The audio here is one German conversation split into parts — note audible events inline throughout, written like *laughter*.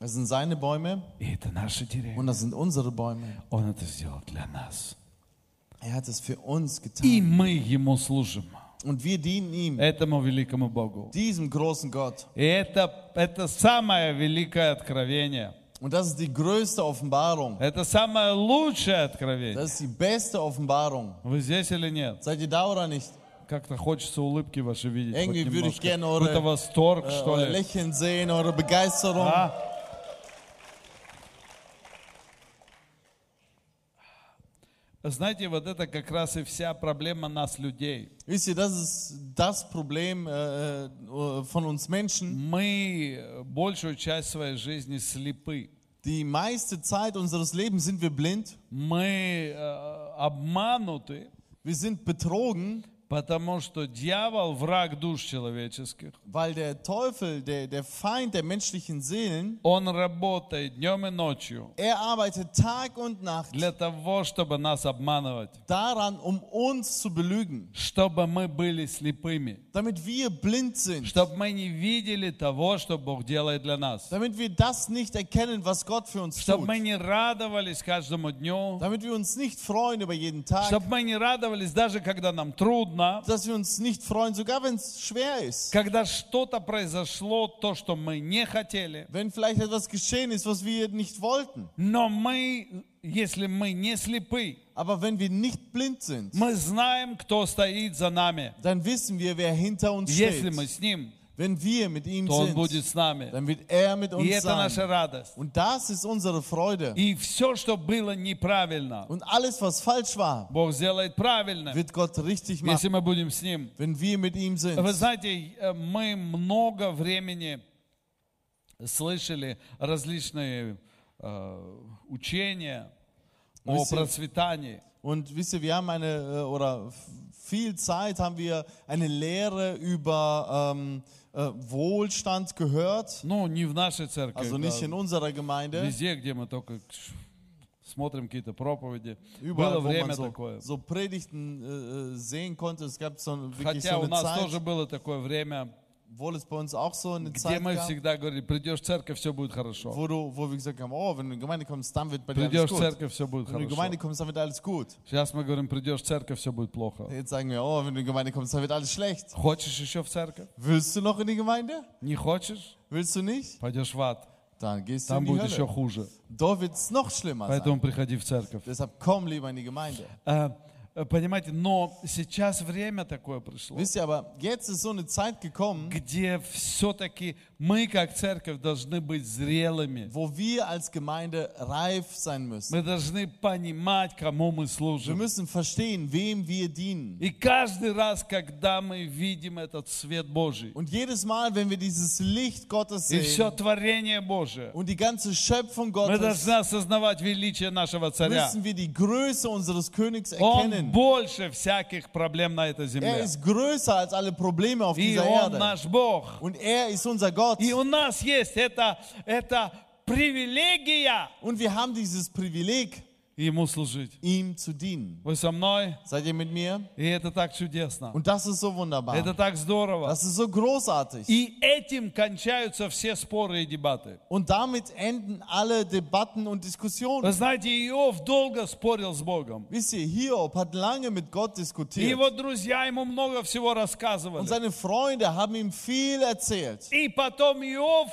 Das sind seine Bäume И это наши деревья. und das sind unsere Bäume. Он это сделал для нас. Er hat es für uns И getan. мы Ему служим. Und wir dienen ihm, Этому великому Богу. diesem großen Gott. И это, это самое великое откровение. Und das ist die größte Offenbarung. Это самое лучшее откровение. Das ist die beste Offenbarung. Вы здесь или нет? Seid ihr da oder nicht? Как-то хочется улыбки ваши видеть. хоть Irgendwie würde ich немножко. gerne eure- Какой-то восторг, Äh, что euer ли. Lächeln sehen, eure Begeisterung. А? Знаете, вот это как раз и вся проблема нас, людей. Wisst ihr, das ist das Problem äh, äh, von uns Menschen. Мы большую часть своей жизни слепы. Die meiste Zeit unseres Lebens sind wir blind. Мы э, обмануты, Wir sind betrogen, потому что дьявол враг душ человеческих. weil der Teufel, der, der Feind der menschlichen Seelen, Он работает днем и ночью er arbeitet Tag und Nacht для того, чтобы нас обманывать, daran, um uns zu belügen, чтобы мы были слепыми, damit wir blind sind, чтобы мы не видели того, что Бог делает для нас, damit wir das nicht erkennen, was Gott für uns чтобы tut, мы не радовались каждому дню, damit wir uns nicht freuen über jeden Tag, чтобы мы не радовались даже когда нам трудно, dass wir uns nicht freuen, sogar wenn es schwer ist. когда что-то произошло, то, что мы не хотели. Wenn vielleicht etwas geschehen ist, was wir nicht wollten. Но мы, если мы не слепы, Aber wenn wir nicht blind sind, мы знаем, кто стоит за нами. dann wissen wir, wer hinter uns Если мы steht. с Ним, Wenn wir mit ihm то Он будет sind, с нами. dann wird er mit И uns это наша sein. радость. Und das ist unsere Freude. И все, что было неправильно, Und alles, was falsch war, Бог сделает правильно, wird Gott richtig если machen, мы будем с Ним. wenn wir mit ihm sind. Вы знаете, э, мы много времени слышали различные э, учения о Вы все- процветании. Und wisst ihr, wir haben eine, äh, oder f- viel Zeit haben wir eine Lehre über ähm, äh, Wohlstand gehört. Ну, не в нашей церкви, Also nicht in да, unserer Gemeinde. везде, где мы только смотрим какие-то проповеди. Было Überall, wo man время so, такое. so Predigten äh, äh, sehen konnte. Es gab so wirklich Хотя so у eine нас Zeit, тоже было такое время, obwohl es bei uns auch so eine где Zeit мы gab, всегда говорили, придешь в церковь, все будет хорошо. wo, du, wo wir gesagt haben, oh, wenn du in die Gemeinde kommst, dann wird bei dir alles Придешь в gut. церковь, все будет Wenn du in die хорошо. Gemeinde kommst, dann wird alles gut. Сейчас мы говорим, придешь в церковь, все будет плохо. Jetzt sagen wir, oh, wenn du in die Gemeinde kommst, dann wird alles schlecht. Хочешь еще в церковь? Willst du noch in die Gemeinde? Не хочешь? Willst du nicht? Пойдешь в ад. Dann gehst du Там in die будет еще Hölle. хуже. Dort wird es noch schlimmer sein. Поэтому приходи в церковь. Deshalb komm lieber in die Gemeinde. А, э, Понимаете, но сейчас время такое пришло, Wisst ihr, aber jetzt ist so eine Zeit gekommen, где все-таки мы, как церковь, должны быть зрелыми. wo wir als Gemeinde reif sein müssen. Мы должны понимать, кому мы Wir служим. müssen verstehen, wem wir dienen. И каждый раз, когда мы видим этот свет Божий, Und jedes Mal, wenn wir dieses Licht Gottes и все sehen творение Божие, und die ganze Schöpfung мы Gottes, должны осознавать величие нашего царя. müssen wir die Größe unseres Königs Он erkennen. больше всяких проблем на этой Er земле. ist größer als alle Probleme auf И dieser Он Erde. наш Бог. Und er ist unser Gott. И у нас есть это, это привилегия Und wir haben dieses Privileg, Ему служить. ihm zu dienen. Вы со мной? Seid ihr mit mir? И это так чудесно. Und das ist so Это wunderbar. так здорово. Das ist so großartig. И этим кончаются все споры и дебаты. Und damit enden alle Debatten und Вы Diskussionen. знаете, Иов долго спорил с Богом. Wisst ihr, Hiob hat lange mit Gott И diskutiert. его друзья ему много всего Und рассказывали. seine Freunde haben ihm viel erzählt. И потом Иов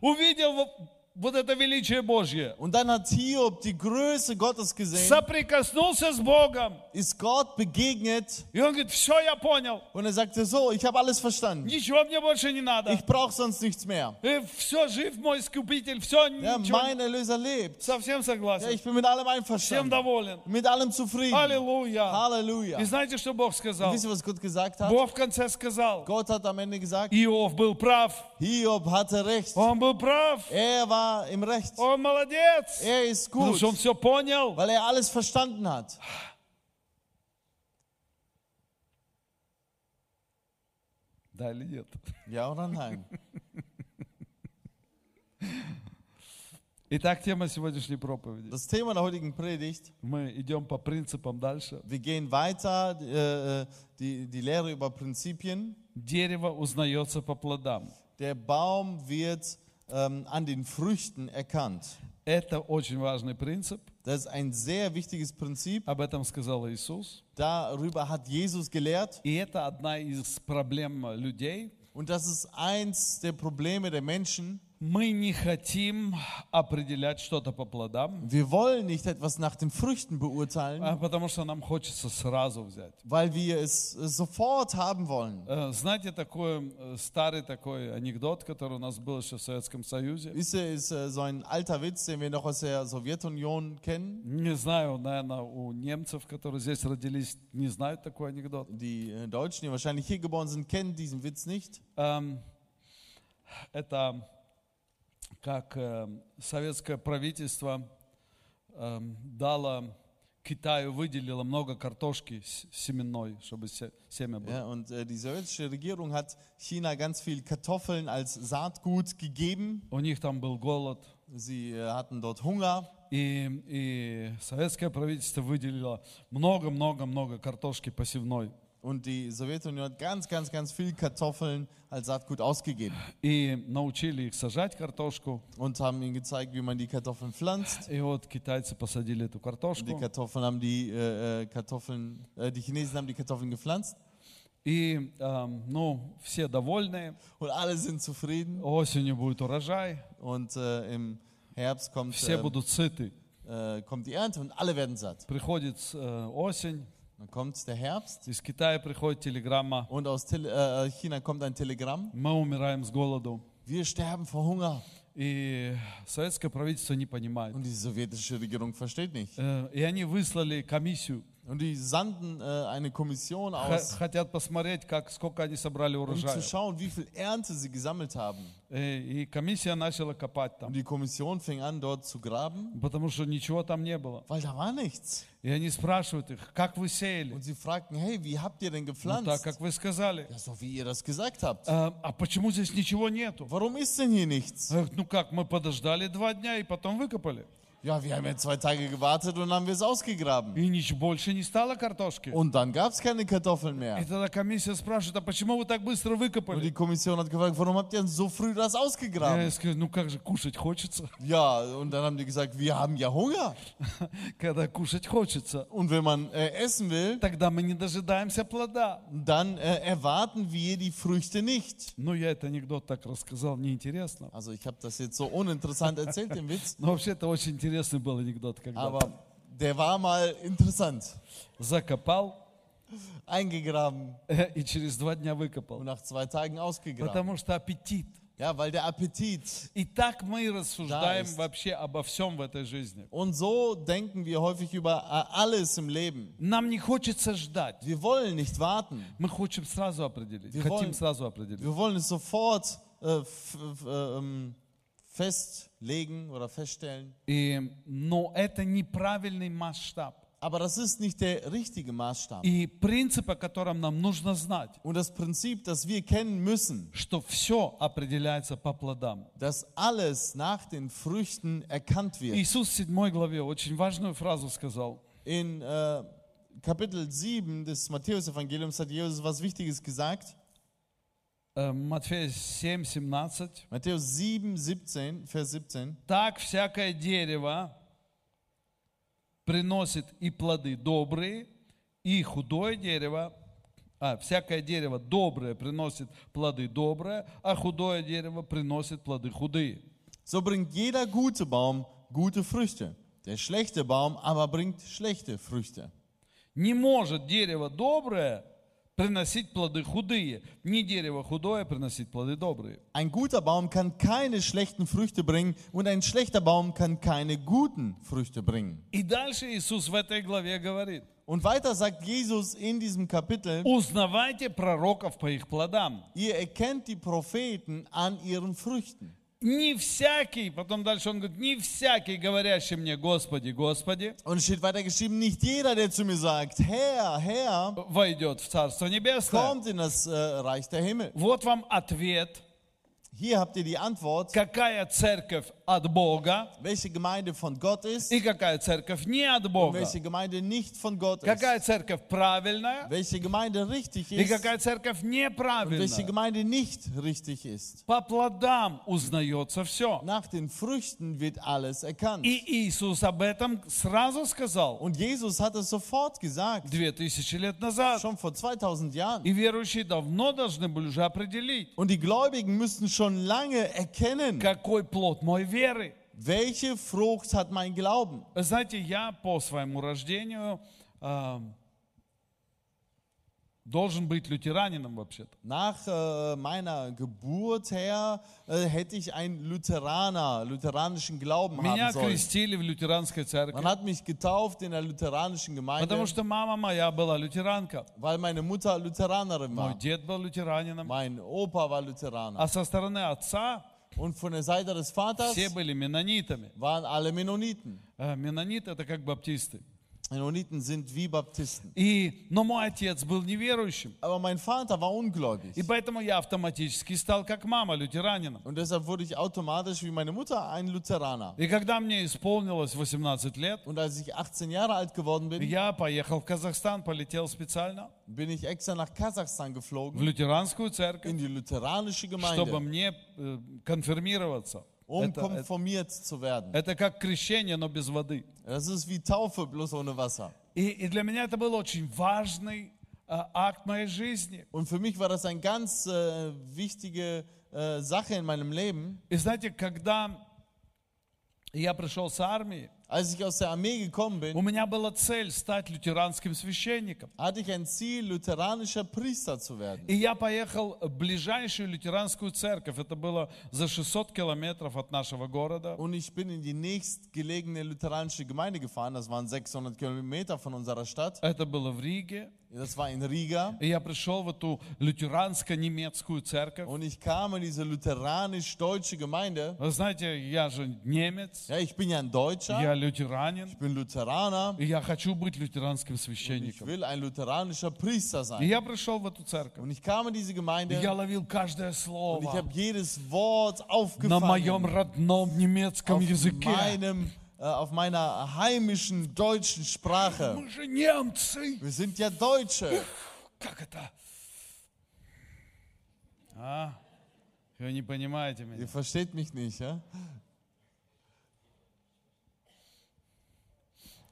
увидел вот- вот это величие Божье. Und dann hat Hiob die Größe Gottes gesehen, Соприкоснулся с Богом. ist Gott begegnet И он говорит, все, я понял. und er sagte so, ich habe alles verstanden. Ничего мне больше не надо. Ich brauche sonst nichts mehr. Все, жив мой искупитель, все, Ja, ничего. mein Erlöser lebt. Совсем Ja, согласен. ich bin mit allem Всем einverstanden. доволен. Mit allem zufrieden. Аллилуйя. Halleluja. И знаете, что Бог сказал? Wisst ihr, was Gott gesagt hat? Бог в конце сказал, Gott hat am Ende gesagt, Иов был прав. Hiob hatte recht. Он был прав. Er war im Recht. Он молодец. Er ist Потому gut, что он все понял. weil er alles verstanden hat. Да или нет? Ja oder nein? Итак, тема сегодняшней проповеди. Das Thema der heutigen Predigt, Мы идем по принципам дальше. wir gehen weiter, äh, äh, die, die Lehre über Prinzipien. Дерево узнается по плодам. Der Baum wird ähm, an den Früchten erkannt. Это очень важный принцип. Das ist ein sehr wichtiges Prinzip. Об этом сказал Иисус. Darüber hat Jesus gelehrt. И это одна из проблем людей. Und das ist eins der Probleme der Menschen. Мы не хотим определять что-то по плодам, Wir wollen nicht etwas nach den Früchten а beurteilen, потому что нам хочется сразу взять. weil wir es äh, sofort haben wollen. Э, Знаете, такой э, старый такой анекдот, который у нас был еще в Советском Союзе? Wisst ihr, ist äh, so ein alter Witz, den wir noch aus der Sowjetunion kennen. Не знаю, наверное, у немцев, которые здесь родились, не знают такой анекдот. Die äh, Deutschen, die wahrscheinlich hier geboren sind, kennen diesen Witz nicht. Эм, Это как э, советское правительство эм, дало Китаю, выделило много картошки семенной, чтобы се- семя было. Ja, und äh, die sowjetische Regierung hat China ganz viel Kartoffeln als Saatgut gegeben. У них там был голод. Sie äh, hatten dort Hunger. И, и советское правительство выделило много-много-много картошки посевной. Und die Sowjetunion hat ganz, ganz, ganz viel Kartoffeln als Saatgut ausgegeben. И научили их сажать картошку. Und haben ihnen gezeigt, wie man die Kartoffeln pflanzt. И вот китайцы посадили эту Und die картошку. Kartoffeln haben die äh, äh, Kartoffeln, äh, die Chinesen haben die Kartoffeln gepflanzt. И, эм, ну, все довольны. Und alle sind zufrieden. Осенью будет урожай. Und äh, im Herbst kommt, Все äh, будут сыты. äh, kommt die Ernte und alle werden satt. Приходит э, осень, Dann kommt der Herbst из Китая приходит телеграмма. und aus Tele äh, China kommt ein Telegramm. Мы умираем с голоду. Wir sterben vor Hunger. И советское правительство не понимает. Und die sowjetische Regierung versteht nicht. Э, И они выслали комиссию. Und die sandten äh, eine Kommission Х- aus, Хотят посмотреть, как, сколько они собрали um урожая. zu schauen, wie viel Ernte sie gesammelt haben. Э, И комиссия начала копать Und там, die Kommission fing an, dort zu graben, потому что ничего там не было. weil da war nichts. И они спрашивают их, как вы сеяли? Und sie fragten, hey, wie habt ihr denn Ну, так, gepflanzt? как вы сказали. Ja, so wie ihr das gesagt habt. «А, а почему здесь ничего нету? Warum ist denn hier nichts? Я говорю, Ну как, мы подождали два дня и потом выкопали. Ja, wir haben jetzt zwei Tage gewartet und haben wir es ausgegraben. И ничего, больше не стало картошки. Und dann gab es keine Kartoffeln И mehr. тогда комиссия спрашивает, а почему вы так быстро Und die выкопали? Kommission hat gefragt, warum habt ihr denn so früh das Я ausgegraben? скажу, ну как же, кушать хочется. *laughs* Ja, und dann haben die gesagt, wir haben ja Hunger. Когда кушать хочется, Und wenn man äh, essen will, тогда мы не дожидаемся плода. dann äh, erwarten wir die Früchte nicht. Ну, я этот анекдот так рассказал, неинтересно. Also ich habe das jetzt so uninteressant erzählt, den Witz, *laughs* Но вообще это очень интересный был анекдот, когда aber der war mal interessant. закопал Eingegraben э, и через два дня und выкопал. nach zwei Tagen ausgegraben. Потому что аппетит. Ja, weil der Appetit. И так мы рассуждаем вообще обо всем в этой жизни. Und so denken wir häufig über äh, alles im Leben. Нам не хочется ждать. Wir wollen nicht warten. Мы хотим сразу определить. Wir Хотим wollen- сразу определить. Wir wollen es sofort äh, f- f- äh, ähm, festlegen oder feststellen. И, но это неправильный масштаб. Aber das ist nicht der richtige Maßstab. И принцип, о котором нам нужно знать, Und das Prinzip, das wir kennen müssen, что все определяется по плодам. dass alles nach den Früchten erkannt wird. Иисус в 7 главе очень важную фразу сказал. In äh, Kapitel 7 des Matthäus-Evangeliums hat Jesus was Wichtiges gesagt. Э, Матфея 7, 17. Matthäus 7, 17, Vers 17. Так всякое дерево приносит и плоды добрые, и худое дерево, а, всякое дерево доброе приносит плоды добрые, а худое дерево приносит плоды худые. So bringt jeder gute Baum gute Früchte. Der schlechte Baum aber bringt schlechte Früchte. Не может дерево доброе приносить плоды худые, не дерево худое приносить плоды добрые. Ein guter Baum kann keine schlechten Früchte bringen und ein schlechter Baum kann keine guten Früchte bringen. И дальше Иисус в этой главе говорит, Und weiter sagt Jesus in diesem Kapitel, узнавайте пророков по их плодам. ihr erkennt die Propheten an ihren Früchten. Не всякий, потом дальше он говорит, не всякий, говорящий мне, Господи, Господи, Und es steht weiter geschrieben, nicht jeder, der zu mir sagt, Herr, Herr, войдет в Царство Небесное. kommt in das äh, Reich der Himmel. Вот вам ответ Hier habt ihr die Antwort, какая церковь от Бога welche Gemeinde von Gott ist и какая церковь не от und Бога. welche Gemeinde nicht von Gott ist. Какая церковь правильная Welche Gemeinde richtig и ist какая церковь und welche неправильная. Gemeinde nicht richtig ist. По плодам узнается все. Nach den Früchten wird alles erkannt. И Иисус об этом сразу сказал Und Jesus hat es sofort gesagt, две тысячи лет назад. schon vor 2000 Jahren. И верующие давно должны были уже определить, Und die Gläubigen müssten schon lange erkennen, какой плод моей веры. welche Frucht hat mein Glauben. Вы Знаете, я по своему рождению а, должен быть лютеранином вообще-то. Nach äh, meiner Geburt her äh, hätte ich einen Lutheraner, lutheranischen Glauben Меня haben sollen. крестили в лютеранской Man церкви, hat mich getauft in der lutheranischen Gemeinde, потому что мама моя была лютеранка. weil meine Mutter Lutheranerin Мой war. дед был лютеранином. Mein Opa war Lutheraner. А со стороны отца Und von der Seite des Vaters все были менонитами. waren alle Mennoniten. Э, Менониты это как баптисты. Mennoniten sind wie Baptisten. И, но мой отец был неверующим. Aber mein Vater war ungläubig. И поэтому я автоматически стал как мама лютеранином. Und deshalb wurde ich automatisch wie meine Mutter ein Lutheraner. И когда мне исполнилось 18 лет, Und als ich 18 Jahre alt geworden bin, я поехал в Казахстан, полетел специально bin ich extra nach Kasachstan в geflogen, лютеранскую церковь, in die lutheranische чтобы Gemeinde, мне э, конфирмироваться. Um Это, это, konformiert zu werden. это как крещение, но без воды. Das ist wie Taufe, bloß ohne Wasser. И, и для меня это был очень важный э, акт моей жизни. Und für mich war das eine ganz äh, wichtige äh, Sache in meinem Leben. И знаете, когда я пришел с армии, Als ich aus der Armee gekommen у bin, меня была цель стать лютеранским священником. hatte ich ein Ziel, lutheranischer Priester zu werden. И я поехал в ближайшую лютеранскую церковь. Это было за 600 километров от нашего города. Und ich bin in die nächstgelegene lutheranische Gemeinde gefahren. Das waren 600 Kilometer von unserer Stadt. Это было в Риге. Das war in Riga. И я пришел в эту лютеранско-немецкую церковь. Und ich kam in diese lutheranisch-deutsche Gemeinde. Вы знаете, я же немец, Ja, ich bin ja ein Deutscher. я лютеранин, Ich bin Lutheraner. и я хочу быть лютеранским Ich священником. will ein lutheranischer Priester И sein. я пришел в эту церковь. Und ich kam in diese И Gemeinde я ловил каждое und ich слово habe jedes Wort на моем aufgefangen. родном немецком языке. meinem, äh, auf meiner heimischen deutschen Sprache. Wir sind ja Deutsche. Как это? А? Вы не понимаете меня. Ihr versteht mich nicht, ja?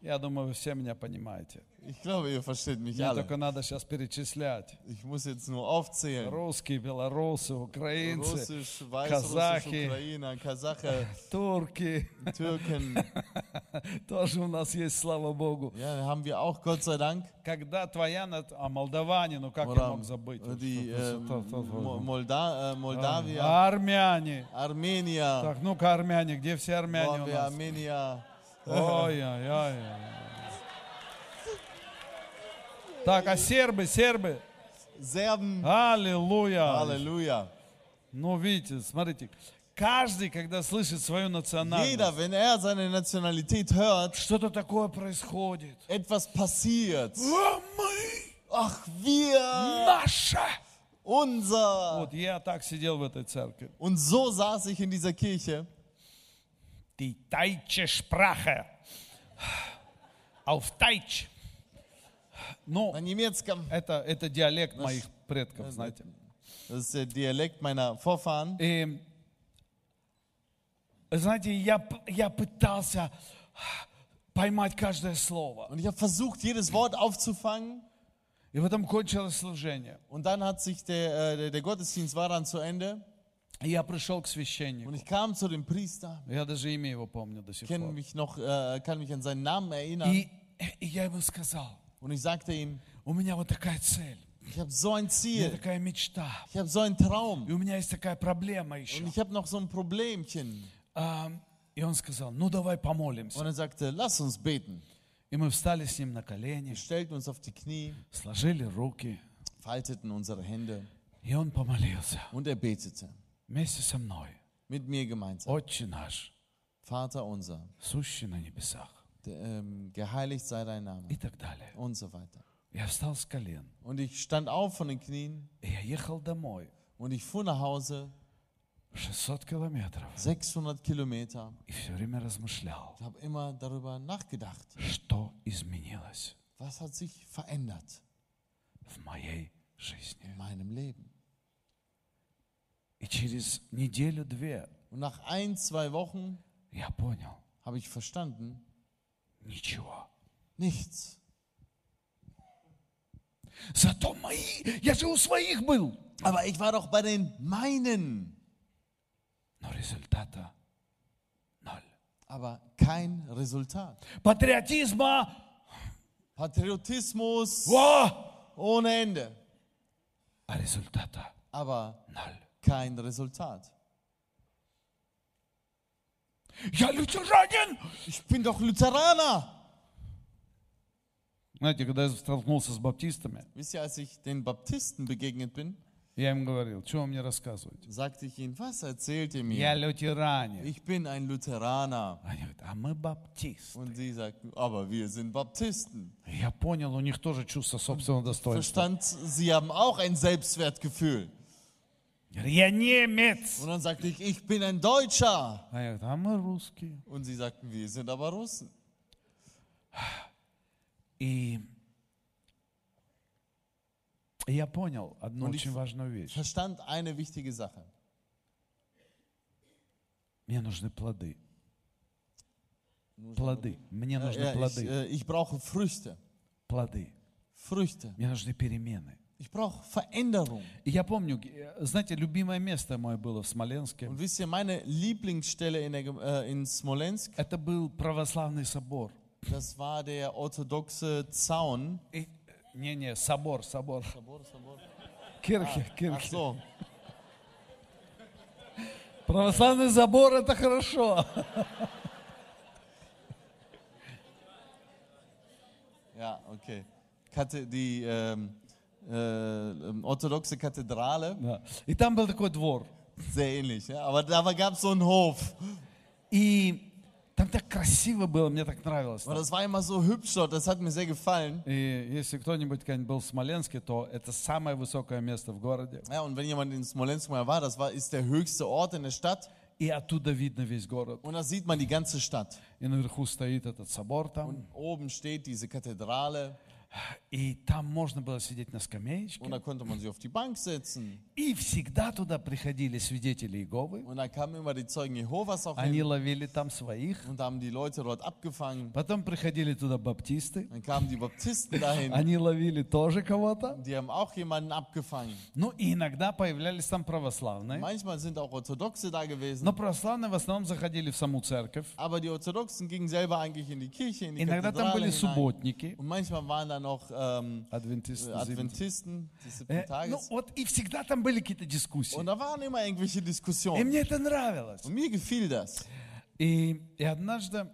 Я думаю, вы все меня понимаете. Ich glaube, ihr versteht mich Мне alle. только надо сейчас перечислять. Ich muss jetzt nur aufzählen. Русские, белорусы, украинцы, Russisch, Weißrussisch, Kasachie. Ukrainer, Kasache, турки. Türken. *laughs* Тоже у нас есть, слава Богу. Ja, haben wir auch, Gott sei Dank. Когда твоя, а молдаване, ну как я Oder мог забыть? die äh, Molda äh, Moldawia, А, Армяне. Armenier. Так, ну-ка, армяне, где все армяне haben у нас? Armenier? Ой-ой-ой. Так, а сербы, сербы? Serben. Аллилуйя. Halleluja. Ну, видите, смотрите, каждый, когда слышит свою национальность, Jeder, wenn er seine Nationalität hört, что-то такое происходит. etwas passiert. Мы, Ach, wir, наша. unser. Вот я так сидел в этой церкви. Und so saß ich in dieser Kirche. Die deutsche Sprache. Auf Deutsch. Ну, На немецком. это, это диалект моих предков, знаете. Das ist der Dialekt meiner Vorfahren. И, знаете, я, п- я пытался поймать каждое слово. Und ich habe versucht, jedes Wort aufzufangen. И в этом кончилось служение. Und dann hat sich der, äh, der, der Gottesdienst war dann zu Ende. Я пришел к священнику. Und ich kam zu dem Priester. Я даже имя его помню до сих пор. mich noch, äh, kann mich an seinen Namen erinnern. И, и я ему сказал, Und ich sagte ihm, у меня вот такая цель, ich habe so ein у меня Ziel. такая мечта, Ich habe so einen Traum. и у меня есть такая проблема еще. Und ich habe noch so ein Problemchen. А, и он сказал, ну давай помолимся. Und er sagte, lass uns beten. И мы встали с ним на колени, Wir stellten uns auf die Knie, сложили руки, falteten unsere Hände и он помолился und er betete вместе со мной. mit mir gemeinsam. Отче наш, Vater unser, сущий на небесах, der, ähm, geheiligt sei dein Name и так далее. und so weiter. Я встал с колен, Und ich stand auf von den Knien и я ехал домой. und ich fuhr nach Hause 600 километров. 600 Kilometer. И все время размышлял, Ich habe immer darüber nachgedacht, что изменилось was hat sich verändert в моей жизни. in meinem Leben. И через неделю-две Und nach ein, zwei Wochen я понял, habe ich verstanden, ничего. nichts. Зато мои, я же у своих был. Aber ich war doch bei den meinen. Но результата ноль. Aber kein Resultat. Патриотизма, Patriotismus во, ohne Ende. а результата Aber ноль. kein Resultat. Я лютеранин. Ich bin doch Lutheraner. Знаете, когда я столкнулся с баптистами, Wisst ihr, als ich den Baptisten begegnet bin, я им говорил, что вы мне рассказываете? sagte ich ihnen, was erzählt ihr Я mir? лютеранин. Ich bin ein Lutheraner. Они говорят, а мы баптисты. Und sie sagten, aber wir sind Baptisten. Я понял, у них тоже чувство собственного достоинства. Verstand, sie haben auch ein Selbstwertgefühl. Я говорю, Я немец. Und dann sagte ich, ich bin ein Deutscher. Они говорят, а мы русские. Und sie sagten, wir sind aber Russen. И я понял одну Und ich- очень важную вещь. Verstand eine wichtige Sache. Мне нужны плоды. Плоды. Мне нужны Ja, ich, плоды. äh, ich brauche Früchte. Плоды. Früchte. Мне нужны перемены. Ich brauche Veränderung. Я помню, э, знаете, любимое место мое было в Смоленске. Und wisst ihr, meine Lieblingsstelle in, der, äh, in Smolensk, Это был православный собор. das war der orthodoxe Zaun. И- Не-не, собор, собор. Кирхи, Ach кирхи. so, Православный собор это хорошо. *laughs* ja, okay. Kate, die ähm, äh, ähm, orthodoxe Kathedrale, Да. И там был такой двор. sehr ähnlich, ja? aber da gab es so einen Hof. И там так красиво было, мне так нравилось. Und там. das war immer so hübsch dort, das hat mir sehr gefallen. И если кто-нибудь когда-нибудь был в Смоленске, то это самое высокое место в городе. Ja, und wenn jemand in Smolensk mal war, das war, ist der höchste Ort in der Stadt. И оттуда видно весь город. Und da sieht man die ganze Stadt. И наверху стоит этот собор там. Und oben steht diese Kathedrale. И там можно было сидеть на Und скамеечке. da konnte man sich auf die Bank setzen. И всегда туда приходили свидетели Иеговы. Und da kamen immer die Zeugen Jehovas auch Они hin. ловили там своих. Und haben die Leute dort abgefangen. Потом приходили туда баптисты. Dann kamen die Baptisten dahin. Они ловили тоже кого-то. Die haben auch jemanden abgefangen. Ну и иногда появлялись там православные. Manchmal sind auch Orthodoxe da gewesen. Но православные в основном заходили в саму церковь. Aber die Orthodoxen gingen selber eigentlich in die Kirche, in die Иногда там были субботники, Und manchmal waren da noch ähm, адвентисты. äh, зимние. Adventisten des Э, siebten Ну Tages. вот и всегда там были какие-то дискуссии. Und da waren immer irgendwelche И Diskussionen. мне это нравилось. Und mir gefiel das. И, и однажды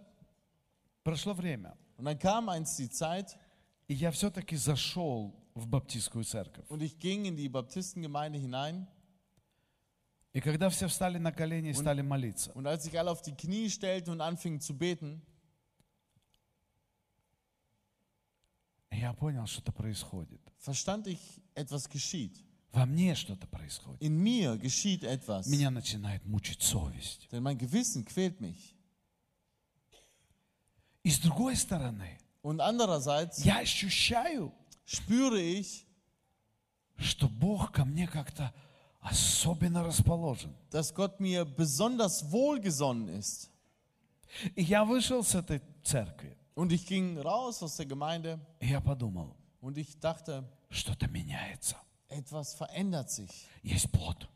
прошло время, Und dann kam eins die Zeit и я все-таки зашел в баптистскую церковь. und ich ging in die Baptistengemeinde hinein. И когда все встали на колени и стали молиться, Und als sich alle auf die Knie stellten und anfingen zu beten, Я понял, что-то происходит. verstand ich, etwas geschieht. Во мне что-то происходит. In mir geschieht etwas. Меня начинает мучить совесть. Denn mein Gewissen quält mich. И с другой стороны, Und andererseits я ощущаю, spüre ich, что Бог ко мне как-то особенно расположен. dass Gott mir besonders wohlgesonnen ist. И я вышел с этой церкви, Und ich ging raus aus der Gemeinde и я подумал, und ich dachte, что-то меняется. etwas verändert sich. Есть плод,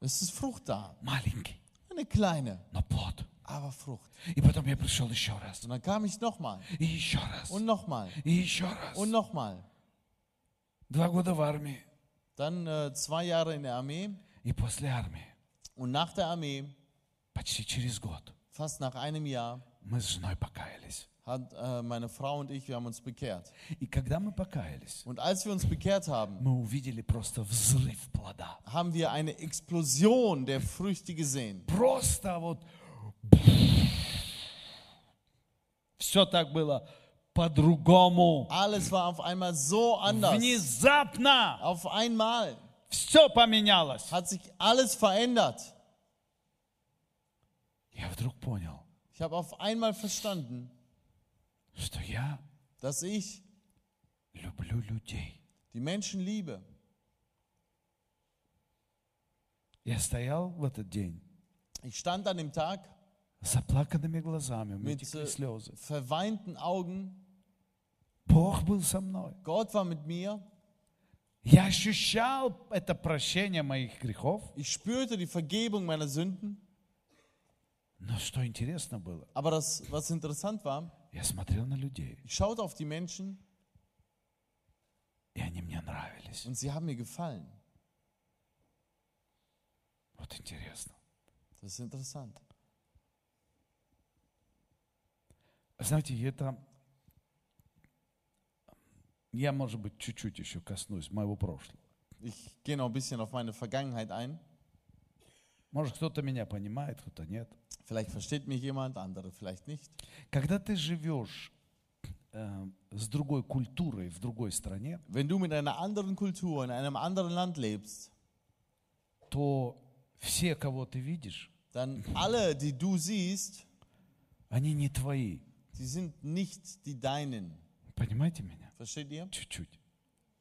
Es ist Frucht da. маленький, Eine kleine, но плод. aber Frucht. И потом я пришел еще раз, Und dann kam ich nochmal и еще раз, und nochmal и еще раз. und nochmal. Два года в армии, Dann äh, zwei Jahre in der Armee и после армии, und nach der Armee, почти через год, fast nach einem Jahr, мы с женой покаялись. hat äh, meine Frau und ich, wir haben uns bekehrt. И когда мы покаялись, Und als wir uns bekehrt haben, мы увидели просто взрыв плода. haben wir eine Explosion der Früchte gesehen. Просто вот все так было по-другому. Alles war auf einmal so anders. Внезапно Auf einmal все поменялось. hat sich alles verändert. я вдруг понял, Ich habe auf einmal verstanden, что я dass ich люблю людей. die Menschen liebe. Я стоял в этот день Ich stand an dem Tag с заплаканными глазами, у меня mit текли äh, слезы. verweinten Augen. Бог был со мной. Gott war mit mir. Я ощущал это прощение моих грехов. Ich spürte die Vergebung meiner Sünden. Но что интересно было, Aber das, was interessant war, я смотрел на людей, ich schaute auf die Menschen и они мне нравились. und sie haben mir gefallen. Вот интересно. Das ist interessant. Знаете, это... Я, может быть, чуть-чуть еще коснусь моего прошлого. Ich gehe noch ein bisschen auf meine Vergangenheit ein. Может, кто-то меня понимает, кто-то нет. Vielleicht versteht mich jemand, andere vielleicht nicht. Когда ты живешь э, с другой культурой в другой стране, Wenn du mit einer anderen Kultur in einem anderen Land lebst, то все, кого ты видишь, dann alle, die du siehst, они не твои. die sind nicht die deinen. Понимаете меня? Versteht ihr? Чуть-чуть.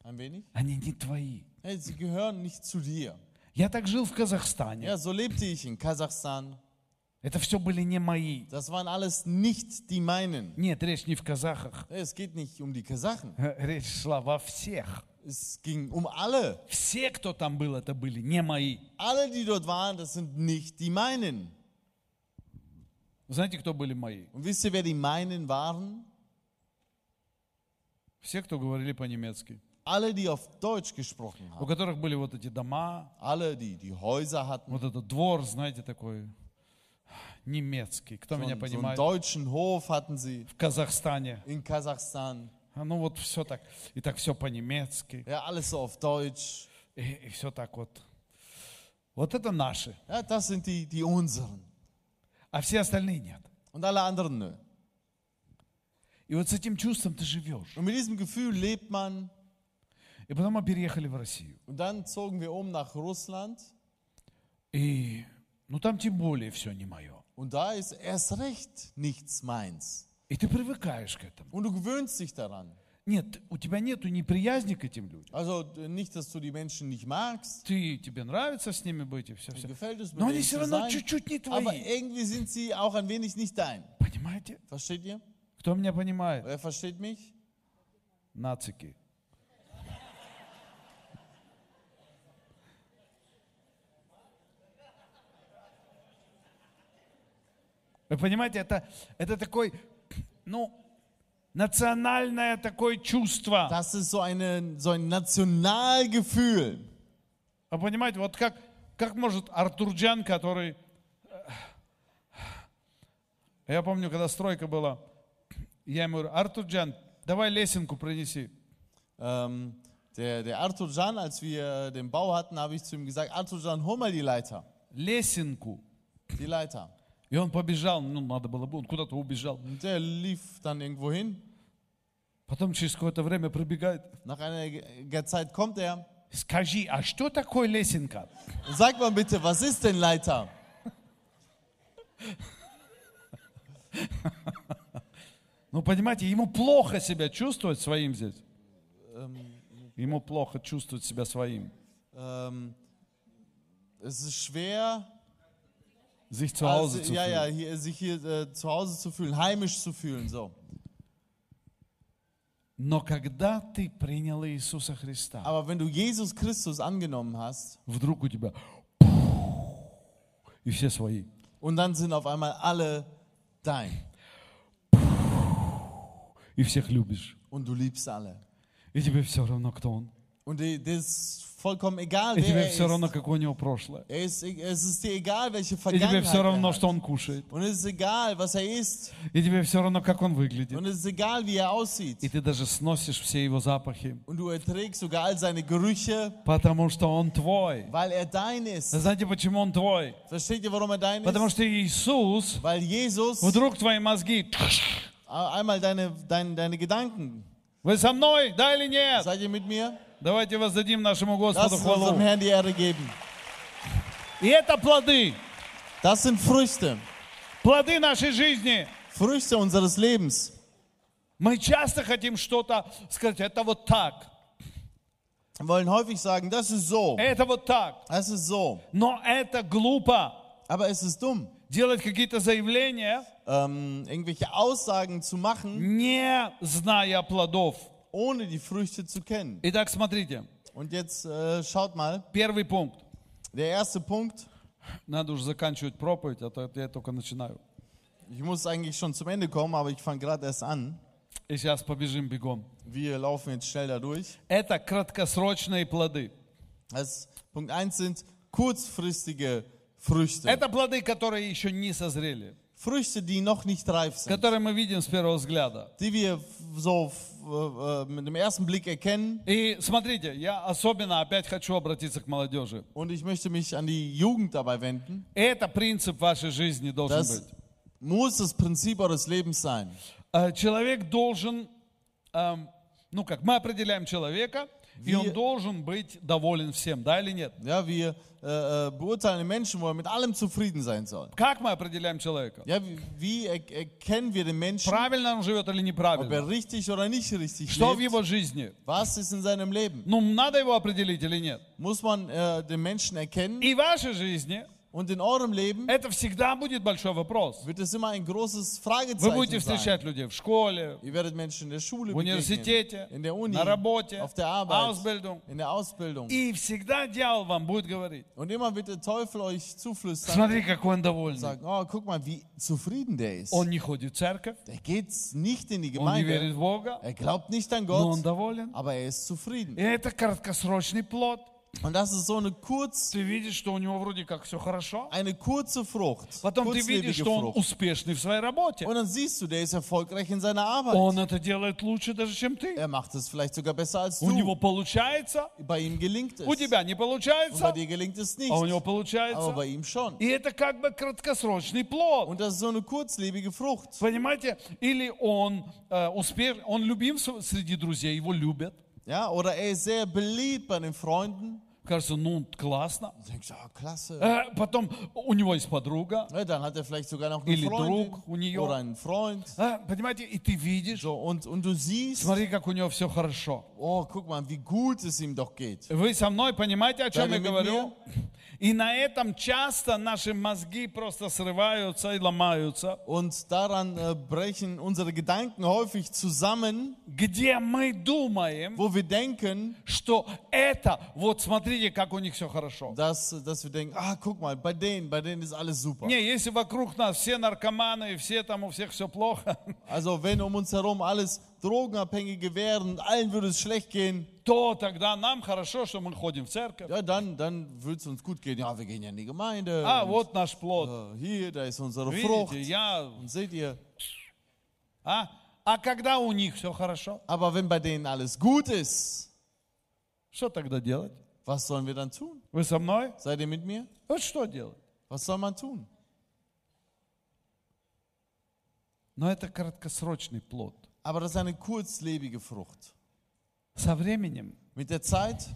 Ein wenig? Они не твои. Hey, sie gehören nicht zu dir. Я так жил в Казахстане. Ja, so lebte ich in Kasachstan. Это все были не мои. Das waren alles nicht die meinen. Нет, речь не в казахах. Es geht nicht um die Kasachen. Речь шла во всех. Es ging um alle. Все, кто там был, это были не мои. Alle, die dort waren, das sind nicht die meinen. Знаете, кто были мои? Und wisst ihr, wer die meinen waren? Все, кто говорили по-немецки. Alle, die auf Deutsch gesprochen У haben. которых были вот эти дома, Alle, die die Häuser hatten. вот этот двор, знаете, такой немецкий. Кто So, меня einen- so понимает? deutschen Hof hatten sie В Казахстане. in Kasachstan. А Ну вот все так. И так все по-немецки. Ja, alles so auf Deutsch. И, все так вот. Вот это наши. Ja, das sind die, die unseren. А все остальные нет. Und alle anderen nö. И вот с этим чувством ты живешь. Und mit diesem Gefühl lebt man. И потом мы переехали в Россию. Und dann zogen wir um nach Russland. И ну там тем более все не мое. Und da ist erst recht nichts meins. И ты привыкаешь к этому. Und du gewöhnst dich daran. Нет, у тебя нету неприязни к этим людям. Also äh, nicht, dass du die Menschen nicht magst. Ты, тебе нравится с ними быть и все, все. Но они все равно чуть-чуть не Aber твои. irgendwie sind sie auch ein wenig nicht dein. Понимаете? Versteht ihr? Кто меня понимает? Wer versteht mich? Нацики. Вы понимаете, это, это такой, ну, национальное такое чувство. Das ist so, eine, so ein Nationalgefühl. Вы понимаете, вот как, как может Артурджан, который... Я помню, когда стройка была, я ему говорю, Артурджан, давай лесенку принеси. Ähm, der, der Arthur Jan, als wir den Bau hatten, habe ich zu ihm gesagt, Arthur Jan, hol mal die Leiter. Лесенку. Die Leiter. И он побежал, ну, надо было бы, он куда-то убежал. Und der lief dann irgendwo hin. Потом через какое-то время пробегает. Nach einiger Zeit kommt er. Скажи, а что такое лесенка? Sag mal bitte, was ist denn Leiter? Ну, понимаете, ему плохо себя чувствовать своим здесь. Ему плохо чувствовать себя своим. Ähm, es ist schwer, Sich zu Hause also, zu ja, fühlen. ja, hier, sich hier äh, zu Hause zu fühlen, heimisch zu fühlen. So. Но когда ты принял Иисуса Христа, Aber wenn du Jesus Christus angenommen hast вдруг у тебя и все свои. und dann sind auf einmal alle dein И всех любишь. und du liebst alle. И тебе все равно, кто он. Und dir dir ist vollkommen egal, И wer тебе er все равно, какое у него прошлое. Er ist. Es ist dir egal, welche И тебе все er равно, что он кушает. Und es ist egal, was er isst. И тебе все равно, как он выглядит. Und es ist egal, wie er aussieht. И ты даже сносишь все его запахи, Und du erträgst sogar all seine Gerüche, потому что он твой. weil er dein ist. Знаете, почему он твой? Versteht ihr, warum er dein Потому что Иисус Weil Jesus вдруг твои мозги. einmal deine, deine, deine Gedanken. Вы со мной, да или нет? Seid ihr mit mir? Давайте воздадим нашему Lass Господу uns unserem хвалу. Herrn die Ehre geben. И это плоды. Das sind Früchte. плоды нашей жизни. Früchte unseres Lebens. Мы часто хотим что-то сказать, это вот так, Wir wollen häufig sagen, das ist so, это вот так. das ist so. Но это глупо. Aber es ist dumm, Делать какие-то заявления, ähm, irgendwelche Aussagen zu machen, не зная плодов. ohne die Früchte zu kennen. Итак, смотрите, Und jetzt äh, schaut mal, первый пункт. der erste Punkt, Надо уже заканчивать проповедь, а то я только начинаю. ich muss eigentlich schon zum Ende kommen, aber ich fange gerade erst an. И сейчас побежим бегом. Wir laufen jetzt schnell da durch. Это краткосрочные плоды. Das, Punkt 1 sind kurzfristige Früchte. Это плоды, которые еще не созрели, Früchte, die noch nicht reif sind. которые мы видим с первого взгляда. Die wir so äh, mit dem ersten Blick erkennen. И смотрите, я особенно опять хочу обратиться к молодежи. Und ich möchte mich an die Jugend dabei wenden. Это принцип вашей жизни должен Das быть. muss das Prinzip eures Lebens sein. Э, Человек должен, эм, ну как, мы определяем человека, и он должен быть доволен всем, да или нет? Ja, wir äh, äh, beurteilen den Menschen, wo er mit allem zufrieden sein soll. Как мы определяем человека? Ja, wie, wie er, erkennen wir den Menschen, Правильно он живет или ob er неправильно? richtig oder nicht richtig Что в lebt? его жизни? Was ist in seinem Leben? Ну, надо его определить или нет? Muss man äh, den Menschen erkennen? И в вашей жизни Und in eurem Leben это всегда будет большой вопрос. wird es immer ein großes Вы будете Fragezeichen sein. встречать людей в школе, Ihr werdet Menschen in der Schule в университете, begegnen, in der Uni, на работе, auf der Arbeit, Ausbildung. in der Ausbildung. И всегда дьявол вам будет говорить, Und immer wird der Teufel euch zuflüstern смотри, какой он довольный. und sagen, oh, guck mal, wie zufrieden der ist. Он не ходит в церковь, Der geht nicht in die он не верит Gemeinde, в Бога, er glaubt nicht an но он Gott, доволен. aber er ist zufrieden. И это краткосрочный плод. Und das ist so eine, kurz, Ты видишь, что у него вроде как все хорошо. eine kurze Frucht, Потом ты видишь, что он Frucht. успешный в своей работе. Und dann siehst du, der ist erfolgreich in seiner Arbeit. Он это делает лучше даже, чем ты. Er macht es vielleicht sogar besser als У него du. получается, Bei ihm gelingt у es. тебя не Und bei получается, dir gelingt es nicht. а у него Aber получается. bei ihm schon. И это как бы краткосрочный плод. Und das ist so eine kurzlebige Frucht. Понимаете? Или он э, успеш... он любим среди друзей, его любят. Ja, oder er ist sehr beliebt bei den Freunden. Кажется, ну, классно. Du denkst, ja, klasse. Э, потом у него есть подруга. Ja, dann hat er vielleicht sogar noch eine Или Freundin друг у нее. oder einen Freund. Э, понимаете? И ты видишь, So, und, und du siehst, смотри, как у него все хорошо. oh, guck mal, wie gut es ihm doch geht. Вы со мной понимаете, о чем Да, я вы говорю? И на этом часто наши мозги просто срываются и ломаются, Und daran äh, brechen unsere Gedanken häufig zusammen, где мы думаем, wo wir denken, что это, вот смотрите, как у них все хорошо. dass, dass wir denken, ah, guck mal, bei denen, bei denen ist alles super. Не, если вокруг нас все наркоманы, и все там у всех все плохо, Also wenn um uns herum alles Drogenabhängige wären und allen würde es schlecht gehen, то тогда нам хорошо, что мы ходим в церковь. ja, dann, dann würde es uns gut gehen. Ja, wir gehen ja in die Gemeinde. А, und, вот наш плод. äh, hier, da ist unsere Frucht. Видите, я... Und seht ihr, А? а когда у них все хорошо, aber wenn bei denen alles gut ist, что тогда делать? was sollen wir dann tun? Вы со мной? Seid ihr mit mir? Вот что делать? Was soll man tun? Но это краткосрочный плод. Aber das ist eine kurzlebige Frucht. Со временем Mit der Zeit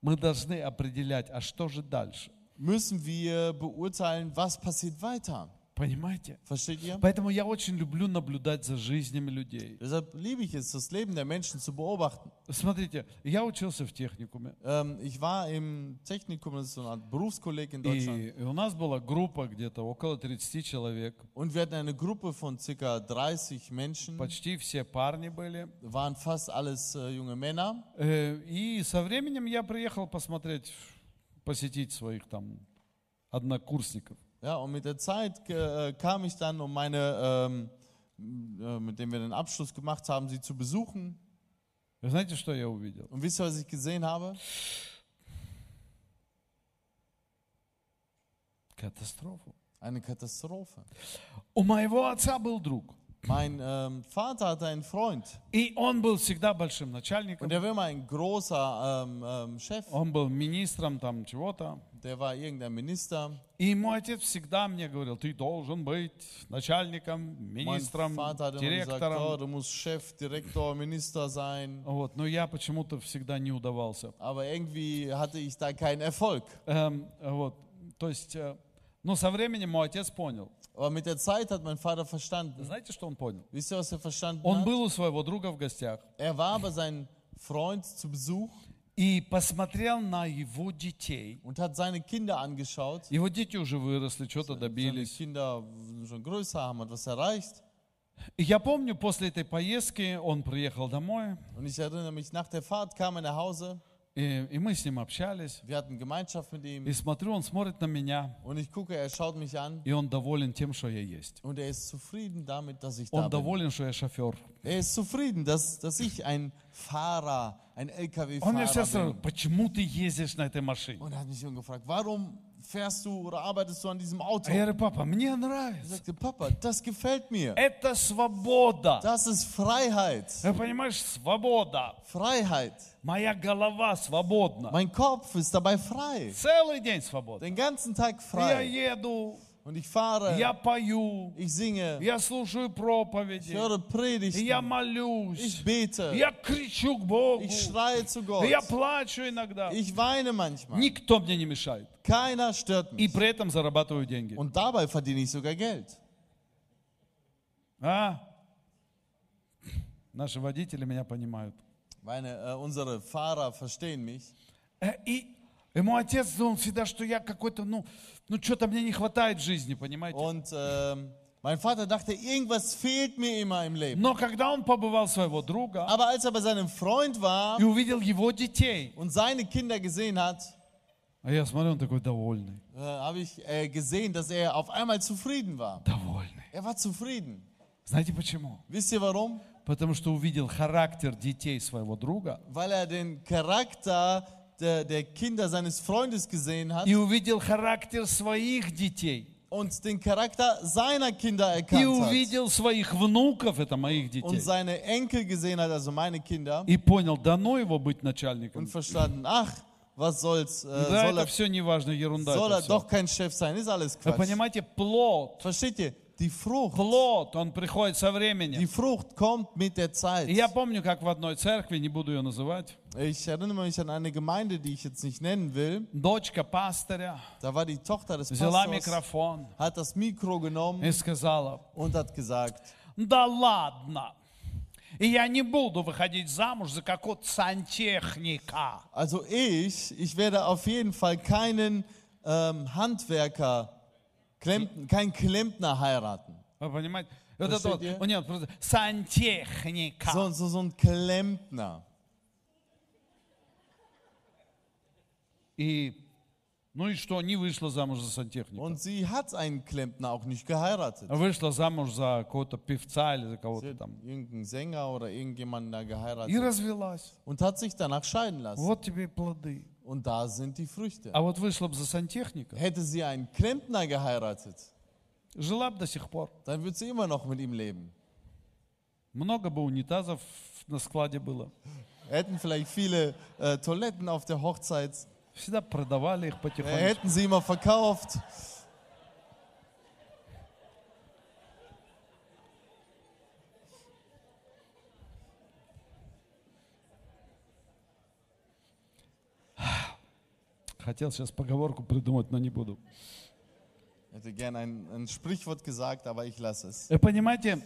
мы должны определять, а что же дальше. müssen wir beurteilen, was passiert weiter. Понимаете? Versteht ihr? Поэтому я очень люблю наблюдать за жизнями людей. Deshalb liebe ich es, das Leben der Menschen zu beobachten. Смотрите, я учился в техникуме, Ähm, ich war im Technikum, das ist so eine Art Berufskolleg in Deutschland. и, у нас была группа где-то около 30 человек. Und wir hatten eine Gruppe von circa 30 Menschen, Почти все парни были. waren fast alles äh, junge Männer. Э, И со временем я приехал посмотреть, посетить своих там однокурсников. Ja, und mit der Zeit äh, kam ich dann, um meine, ähm, äh, mit dem wir den Abschluss gemacht haben, sie zu besuchen. Вы знаете, что я увидел? Und wisst ihr, was ich gesehen habe? Катастрофу. Eine Katastrophe. У моего отца был друг. Mein ähm, Vater hatte einen Freund И он был всегда большим начальником. und der war immer ein großer ähm, ähm, Chef. Он был министром там чего-то. Der war irgendein Minister. И мой отец всегда мне говорил, ты должен быть начальником, Mein министром, Vater hat immer gesagt, oh, директором. du musst Chef, Direktor, Minister sein. Вот. Но я почему-то всегда не удавался. Aber irgendwie hatte ich da keinen Erfolg. Эм, вот. То есть, э, но со временем мой отец понял, Aber mit der Zeit hat mein Vater verstanden. Знаете, что он понял? Wisst ihr, was er verstanden Он hat? был у своего друга в гостях Er war bei seinem Freund zu Besuch и посмотрел на его детей. und hat seine Kinder angeschaut. Его дети уже выросли, что-то Seine добились. Kinder sind schon größer, haben etwas erreicht. И я помню, после этой поездки он приехал домой, Und ich erinnere mich, nach der Fahrt kam er nach Hause. и, и мы с ним общались. Wir hatten Gemeinschaft mit ihm. И смотрю, он смотрит на меня, Und ich gucke, er schaut mich an. и он доволен тем, что я есть. Und er ist zufrieden damit, dass ich da Он bin. доволен, что я шофер. Er ist zufrieden, dass, dass ich ein Fahrer, ein Он меня все LKW-Fahrer сразу, bin. почему ты ездишь на этой машине? Und er hat mich schon gefragt, warum fährst du oder arbeitest du an diesem Auto? А я говорю, папа, мне Ich нравится. sagte, Papa, das gefällt mir. Это свобода. Das ist Freiheit. Ты понимаешь, свобода. Freiheit. Моя голова свободна. Mein Kopf ist dabei frei. Целый день свободна. Den ganzen Tag Я frei. еду, Und ich fahre, я пою, ich singe, я слушаю ich проповеди, höre я молюсь, ich bete, я кричу к Богу, ich schreie zu Gott, я плачу иногда. ich weine manchmal. Никто мне не мешает. Keiner stört И mich. при этом зарабатываю деньги. Und dabei verdiene ich sogar Geld. А? Наши водители меня понимают. Meine, äh, unsere Fahrer verstehen mich. Э, И ему отец думал всегда, что я какой-то, ну, ну что-то мне не хватает жизни, понимаете? Und ähm, mein Vater dachte, irgendwas fehlt mir immer im Leben. Но когда он побывал своего друга Aber als er bei seinem Freund war и увидел его детей, und seine Kinder gesehen hat, а я смотрю, он такой довольный. äh, habe ich äh, gesehen, dass er auf einmal zufrieden war. Довольный. Er war zufrieden. Знаете почему? Wisst ihr warum? Потому что увидел характер детей своего друга Weil er den Charakter der, der Kinder seines Freundes gesehen hat и увидел характер своих детей. und den Charakter seiner Kinder И erkannt hat. увидел своих внуков, это моих Und детей. seine Enkel gesehen hat, also meine Kinder, И понял, дано его быть начальником. und verstanden, ach, was soll's, äh, Да, soll, это er, все не важно, ерунда. soll er doch kein Chef sein, ist alles Вы Quatsch. понимаете, плод, Versteht? Die Frucht, плод, он приходит со die временем. Frucht kommt mit der Zeit. И я помню, как в одной церкви, не буду ее называть, Ich erinnere mich an eine Gemeinde, die ich jetzt nicht nennen will. дочка пастыря Da war die Tochter des взяла Pastors, микрофон hat das Mikro genommen и сказала, und hat gesagt, да ладно, и я не буду выходить замуж за какого-то сантехника. also ich, ich werde auf jeden Fall keinen ähm, Handwerker, Klempn, keinen Klempner heiraten. Вы понимаете? Вот это вот, Простите? у нее просто сантехника. So, so, so ein Klempner. И, ну и что, не вышла замуж за сантехника. Und sie hat einen Klempner auch nicht geheiratet. Вышла замуж за какого-то певца или за Sie кого-то hat там. irgendeinen Sänger oder irgendjemanden da И geheiratet развелась. und hat sich danach scheiden lassen. Вот тебе и плоды. Und da sind die Früchte. А вот вышла бы за сантехника, Hätte sie einen Klempner geheiratet, жила бы до сих пор. dann würde sie immer noch mit ihm leben. Много бы унитазов на складе было. Hätten vielleicht viele äh, Toiletten auf der Hochzeit, Всегда продавали их äh, потихоньку. hätten sie immer verkauft. Хотел сейчас поговорку придумать, но не буду. Ich hätte gerne ein, ein Sprichwort gesagt, aber ich lasse es. Вы понимаете,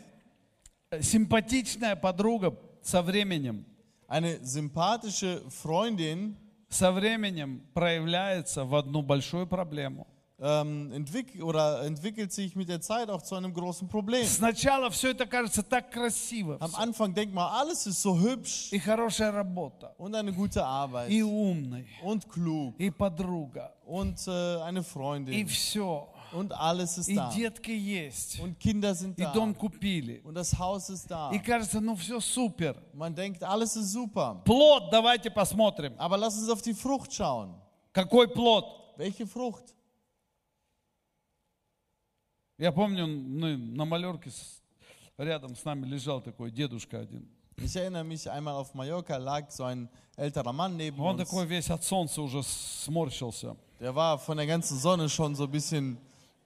симпатичная подруга со временем, Eine sympathische Freundin со временем проявляется в одну большую проблему. ähm, entwick oder entwickelt sich mit der Zeit auch zu einem großen Problem. Сначала все это кажется так красиво. Am. Anfang denkt man, alles ist so hübsch И хорошая работа, und eine gute Arbeit и умный, und klug и подруга, und äh, eine и Freundin все. und alles ist И da. детки есть, Und Kinder sind и da. дом купили. Und das Haus ist da. И кажется, ну все супер. Man denkt, alles ist super. Плод давайте посмотрим. Aber lass uns auf die Frucht schauen. Какой плод? Welche Frucht? Я помню, ну, на Малерке с- рядом с нами лежал такой дедушка один. Ich erinnere mich, einmal auf Mallorca lag so ein älterer Mann neben Он uns. такой весь от солнца уже сморщился. Der war von der ganzen Sonne schon so ein bisschen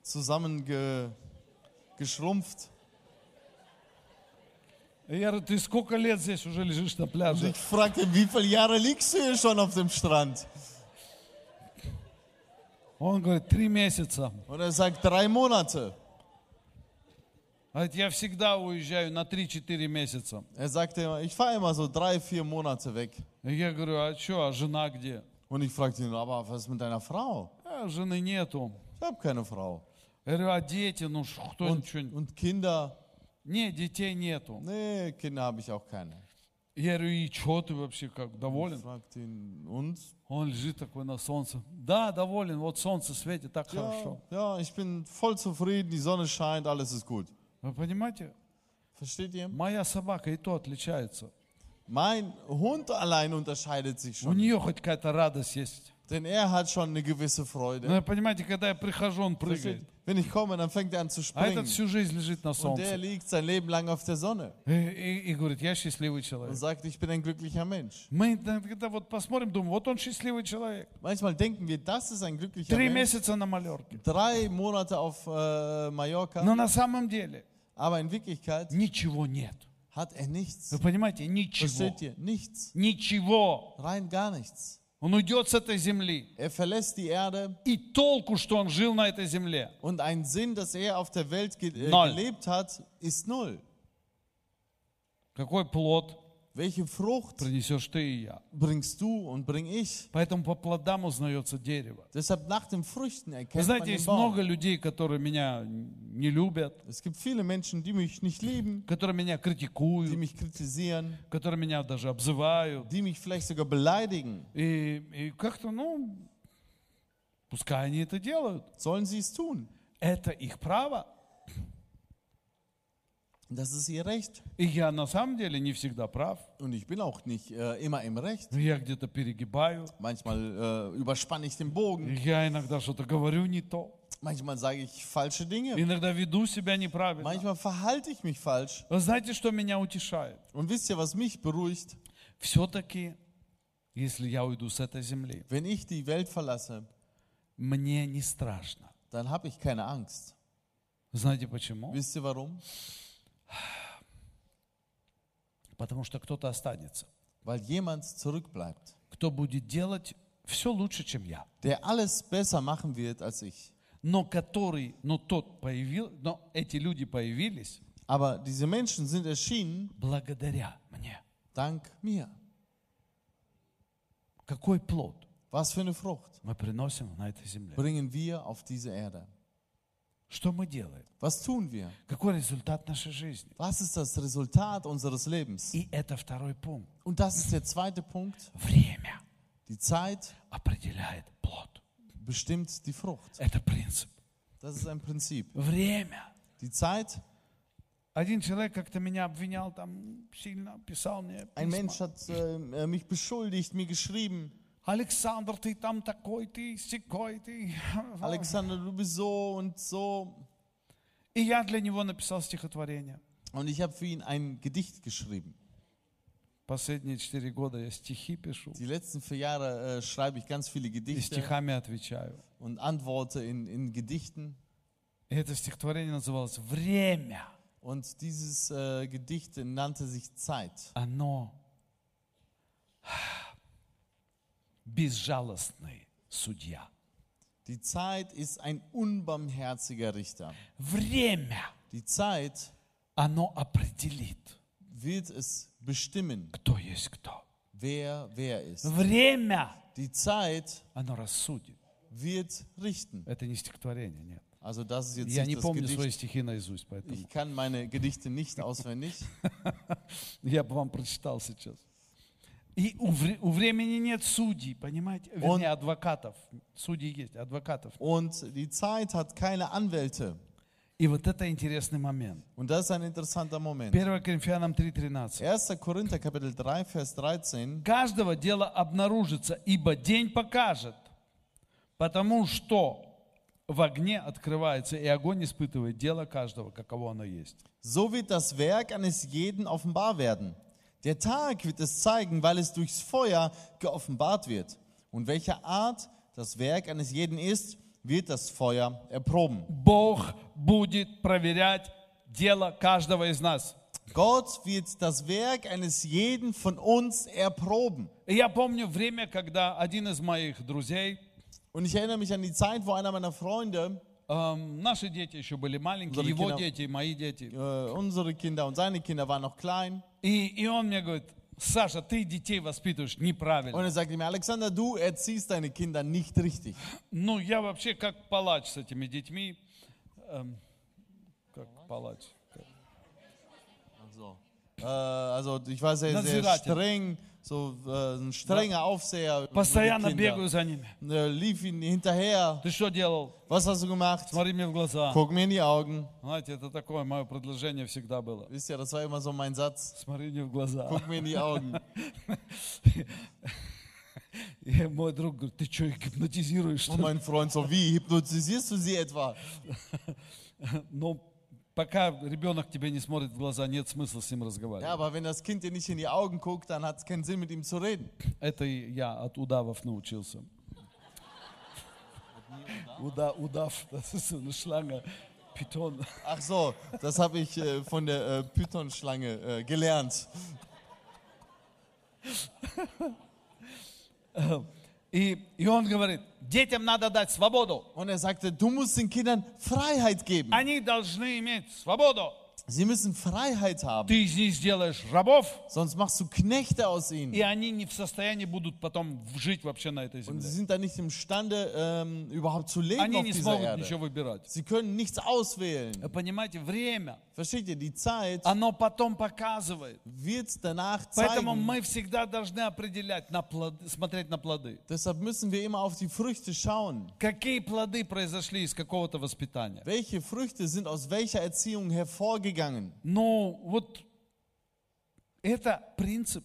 zusammengeschrumpft. И я говорю, ты сколько лет здесь уже лежишь на Und пляже? ich fragte, wie viele Jahre liegst du hier schon auf dem Strand? Он говорит, три месяца. Und er sagt, drei Monate. Говорит, я всегда уезжаю на 3-4 месяца. Er sagte immer, ich fahre immer so drei, vier Monate weg. И я говорю, а что, а жена где? Und ich fragte ihn, aber was ist mit deiner Frau? А, жены нету. Ich habe keine Frau. Говорю, а дети, ну кто Und, ничего... und Kinder? Не, детей нету. Nee, Kinder habe ich auch keine. Я говорю, и что ты вообще как, доволен? ihn, und? Он лежит такой на солнце. Да, доволен, вот солнце светит, так Ja, хорошо. ja, ich bin voll zufrieden, die Sonne scheint, alles ist gut. Вы понимаете? Versteht ihr? Моя собака и то отличается. Mein Hund allein unterscheidet sich У schon. нее хоть какая-то радость есть. Denn er hat schon eine gewisse Но Freude. понимаете, когда я прихожу, он Versteht? прыгает. Wenn ich komme, dann fängt er an zu А этот springen. всю жизнь лежит на Und der солнце. liegt sein Leben lang auf der Sonne И, и- и говорит, я счастливый und человек. sagt, ich bin ein glücklicher Mensch. Мы иногда вот посмотрим, думаем, вот он счастливый человек. Manchmal denken wir, das ist ein glücklicher Три Mensch. месяца на Малерке. Drei Monate auf äh, Mallorca, Но на самом деле aber in Wirklichkeit ничего нет. hat er nichts. Вы понимаете, ничего. Versteht ihr? Nichts. Ничего. Rein gar nichts. Он уйдет с этой земли. Er verlässt die Erde И толку, что он жил на этой земле. und ein Sinn, dass er auf der Welt ge äh, Null. gelebt hat, ist null. Какой плод Welche Frucht принесешь ты и я? bringst du und bring ich? Поэтому по плодам узнается дерево. Deshalb nach den Früchten Вы erkennt man знаете, den есть много Baum. людей, которые меня не любят, Es gibt viele Menschen, die mich nicht lieben, которые меня die критикуют, mich kritisieren, которые меня даже обзывают. die mich vielleicht sogar beleidigen. И, и как-то, ну, пускай они это делают. Sollen sie es tun? Это их право. Das ist ihr Recht. И я на самом деле не всегда прав. Und ich bin auch nicht äh, immer im Recht. Я где-то перегибаю. Manchmal äh, überspanne ich den Bogen. Я иногда что-то говорю не то. Manchmal sage ich falsche Dinge. Иногда веду себя неправильно. Manchmal verhalte ich mich falsch. Вы знаете, что меня утешает? Und wisst ihr, was mich beruhigt? Все-таки, если я уйду с этой земли, Wenn ich die Welt verlasse, мне не страшно. dann habe ich keine Angst. Знаете почему? Wisst ihr warum? Потому что кто-то останется, Weil jemand zurückbleibt, кто будет делать все лучше, чем я. der alles besser machen wird als ich. Но который, но тот появил, но эти люди появились Aber diese Menschen sind erschienen благодаря мне. dank mir. Какой плод Was für eine Frucht мы приносим на этой земле? bringen wir auf diese Erde? Что мы делаем? Was tun wir? Какой результат нашей жизни? Was ist das Resultat unseres Lebens? И это второй пункт. Und das ist der zweite Punkt. Время Die Zeit определяет плод. bestimmt die Frucht. Это принцип. Das ist ein Prinzip. Время. Die Zeit, Один человек как-то меня обвинял там сильно, писал мне ein письма. Mensch hat äh, mich beschuldigt, mir geschrieben, Александр, ты там такой, ты секой, ты... Alexander, du bist so und so. И я для него написал стихотворение. Und ich habe für ihn ein Gedicht geschrieben. Последние четыре года я стихи пишу. Die letzten vier Jahre äh, schreibe ich ganz viele И Gedichte стихами отвечаю. und antworte in, in Gedichten. И это стихотворение называлось «Время». Und dieses äh, Gedicht nannte sich Zeit. Оно безжалостный судья. Die Zeit ist ein unbarmherziger Richter. Время, Die Zeit оно определит, wird es bestimmen, кто есть кто. wer wer ist. Время, Die Zeit оно рассудит. wird richten. Это не стихотворение, нет. Also das ist jetzt Я не помню свои Gedicht. стихи наизусть, поэтому Ich kann meine Gedichte nicht auswendig. я бы вам прочитал сейчас. И у, вре- у времени нет судей, понимаете? Он- Вернее, адвокатов. Судьи есть, адвокатов. Und die Zeit hat keine Anwälte. И вот это интересный момент. Und das ist ein interessanter Moment. 1 Коринфянам 3.13. 1. Korinther Kapitel 3, Vers 13. Каждого дело обнаружится, ибо день покажет, потому что в огне открывается, и огонь испытывает дело каждого, каково оно есть. So wird das Werk eines jeden offenbar werden. Der Tag wird es zeigen, weil es durchs Feuer geoffenbart wird. Und welcher Art das Werk eines jeden ist, wird das Feuer erproben. Бог будет проверять дело каждого из нас. Gott wird das Werk eines jeden von uns erproben. И я помню время, когда один из моих друзей Und ich erinnere mich an die Zeit, wo einer meiner Freunde Эм, наши дети еще были маленькие, Unsere его Kinder- дети, и мои дети. Äh, unsere Kinder und seine Kinder waren noch klein. И, и он мне говорит, Саша, ты детей воспитываешь неправильно. Und er sagte mir, Alexander, du erziehst deine Kinder nicht richtig. Ну, я вообще как палач с этими детьми. Эм, как палач. So. Äh, also ich war sehr, sehr streng, so äh, ein strenger Aufseher. Постоянно бегаю за ними. Äh, lief ihn hinterher. Ты что делал? Was hast du gemacht? Смотри мне в глаза. Guck mir in die Augen. Знаете, это такое мое предложение всегда было. Wisst ihr, das war immer so mein Satz. Смотри мне в глаза. Guck mir in die Augen. И мой друг говорит, ты что, гипнотизируешь? что Und ли?» mein Freund so, wie, hypnotisierst du sie etwa? Но пока ребенок тебе не смотрит в глаза, нет смысла с ним Ja, разговаривать. aber wenn das Kind dir nicht in die Augen guckt, dann hat es keinen Sinn, mit ihm zu reden. Это и я от удавов научился. Уда, удав, das ist so eine Schlange, Python. Ach so, das habe ich äh, von der äh, Python-Schlange äh, gelernt. И, и он говорит, детям надо дать свободу. Und er sagte, du musst den Kindern Freiheit geben. Они должны иметь свободу. Sie müssen Freiheit haben, Ты из них сделаешь рабов, sonst machst du Knechte aus и ihnen. они не в состоянии будут потом жить вообще на этой Und sie земле. sind dann nicht imstande, ähm, überhaupt zu leben Они auf не dieser смогут ничего Erde. выбирать. Sie können nichts auswählen. Понимаете, время, Versteht ihr, die Zeit оно потом показывает. wird danach Поэтому zeigen. мы всегда должны определять, на плоды, смотреть на плоды. Deshalb müssen wir immer auf die Früchte schauen. Какие плоды произошли из какого-то воспитания? Welche Früchte sind aus welcher Erziehung Hervorgegangen? Ну, вот это принцип.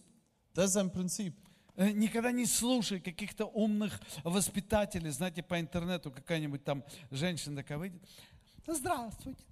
Das ist ein Prinzip. Э, Никогда не слушай каких-то умных воспитателей. Знаете, по интернету какая-нибудь там женщина такая выйдет. Здравствуйте.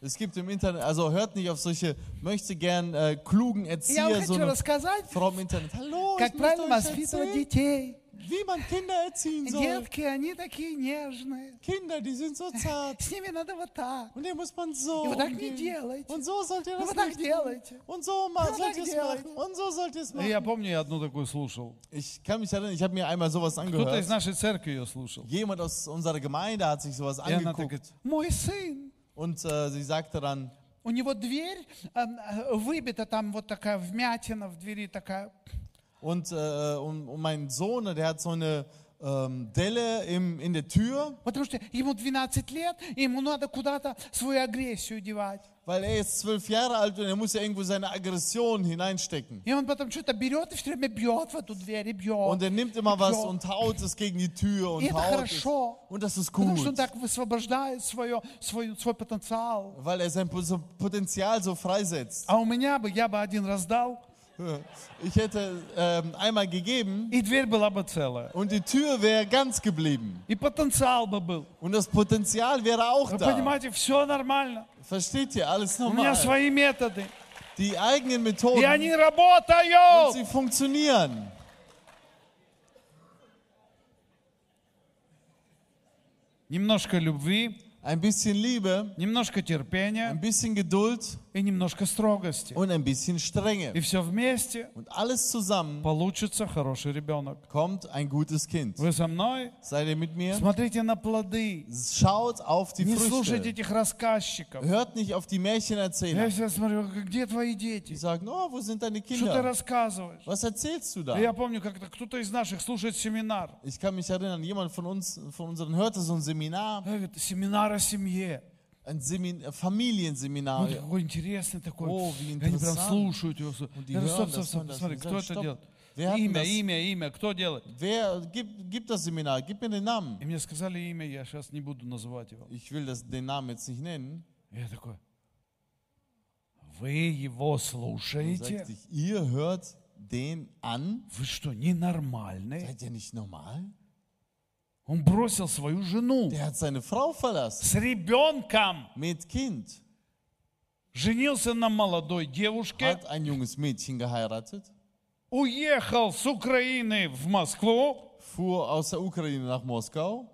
Es gibt im Internet, also hört nicht auf solche, möchte gern äh, klugen Erzieher, so eine рассказать, Frau im Internet. Hallo, как ich möchte правильно euch воспитывать erzählen, детей. Wie man Kinder erziehen soll. Детки, они такие нежные. Kinder, die sind so zart. С ними надо вот так. Und den muss man so И вот так не делайте. Und so sollt ihr Ну, das вот так делайте. Und so ma- Вот sollt так ihr es делайте. machen. Und so sollt ihr es И я machen. помню, я одну такую слушал. Ich kann mich erinnern, ich habe mir einmal sowas Кто-то angehört. из нашей церкви ее слушал. Jemand aus unserer Gemeinde hat sich sowas angeguckt. мой сын, Und äh, sie sagte dann, у него дверь э, э, выбита, там вот такая вмятина в двери такая. und, äh, und, und mein Sohn, der hat so eine ähm, Delle im, in der Tür, Потому что ему 12 лет, и ему надо куда-то свою агрессию девать. weil er ist zwölf Jahre alt und er muss ja irgendwo seine Aggression hineinstecken. И он потом что-то берет и все время бьет в эту дверь, и бьет. Und er nimmt immer was Ja. und haut es gegen die Tür und И это haut es. хорошо. Und das ist Потому что он gut, так высвобождает свое, свой, свой потенциал. weil er sein so Potenzial so freisetzt. А у меня бы, я бы один раздал, *laughs* Ich hätte ähm, einmal gegeben и дверь была бы целая. und die Tür wäre ganz geblieben. И потенциал бы был. Und das Potenzial wäre auch Вы da. понимаете, все нормально. Versteht ihr? Alles У меня normal. свои методы. Die eigenen И Methoden, они und работают. sie funktionieren. Немножко любви, Ein bisschen Liebe, немножко ein терпения bisschen Geduld И немножко строгости. und ein bisschen Strenge. И все вместе Und alles zusammen получится хороший rебенок. kommt ein gutes Kind. Вы со мной? Seid ihr mit mir? Смотрите на плоды. Schaut auf die Не слушайте Früchte. этих рассказчиков. Hört nicht auf die Я Märchenerzähler. всегда смотрю, где твои Die дети? sagen, oh, wo sind deine Что ты Kinder? рассказываешь? Was erzählst du И da? Я помню, как-то кто-то из наших слушает семинар. Ich kann mich erinnern, jemand von uns, von unseren hörte so ein Seminar, Я семинар о семье. Ein Semin Familienseminar. Вот какой интересный такой. О, wie И Они прям interessant. слушают его. Und die hören стоп, стоп, стоп, посмотри, кто это делает? Имя, das? имя, имя, кто делает? Wer gibt, gibt das Seminar? Gib mir den Namen. И мне сказали имя, я сейчас не буду называть его. Ich will das, den Namen jetzt nicht nennen. Я такой, вы его слушаете? ich, ihr hört den an? Вы что, ненормальные? Seid ihr nicht normal? Он бросил свою жену Der hat seine Frau verlassen. с ребенком, Mit Kind. женился на молодой девушке, Hat ein junges Mädchen geheiratet. уехал с Украины в Москву Fuhr aus der Ukraine nach Moskau.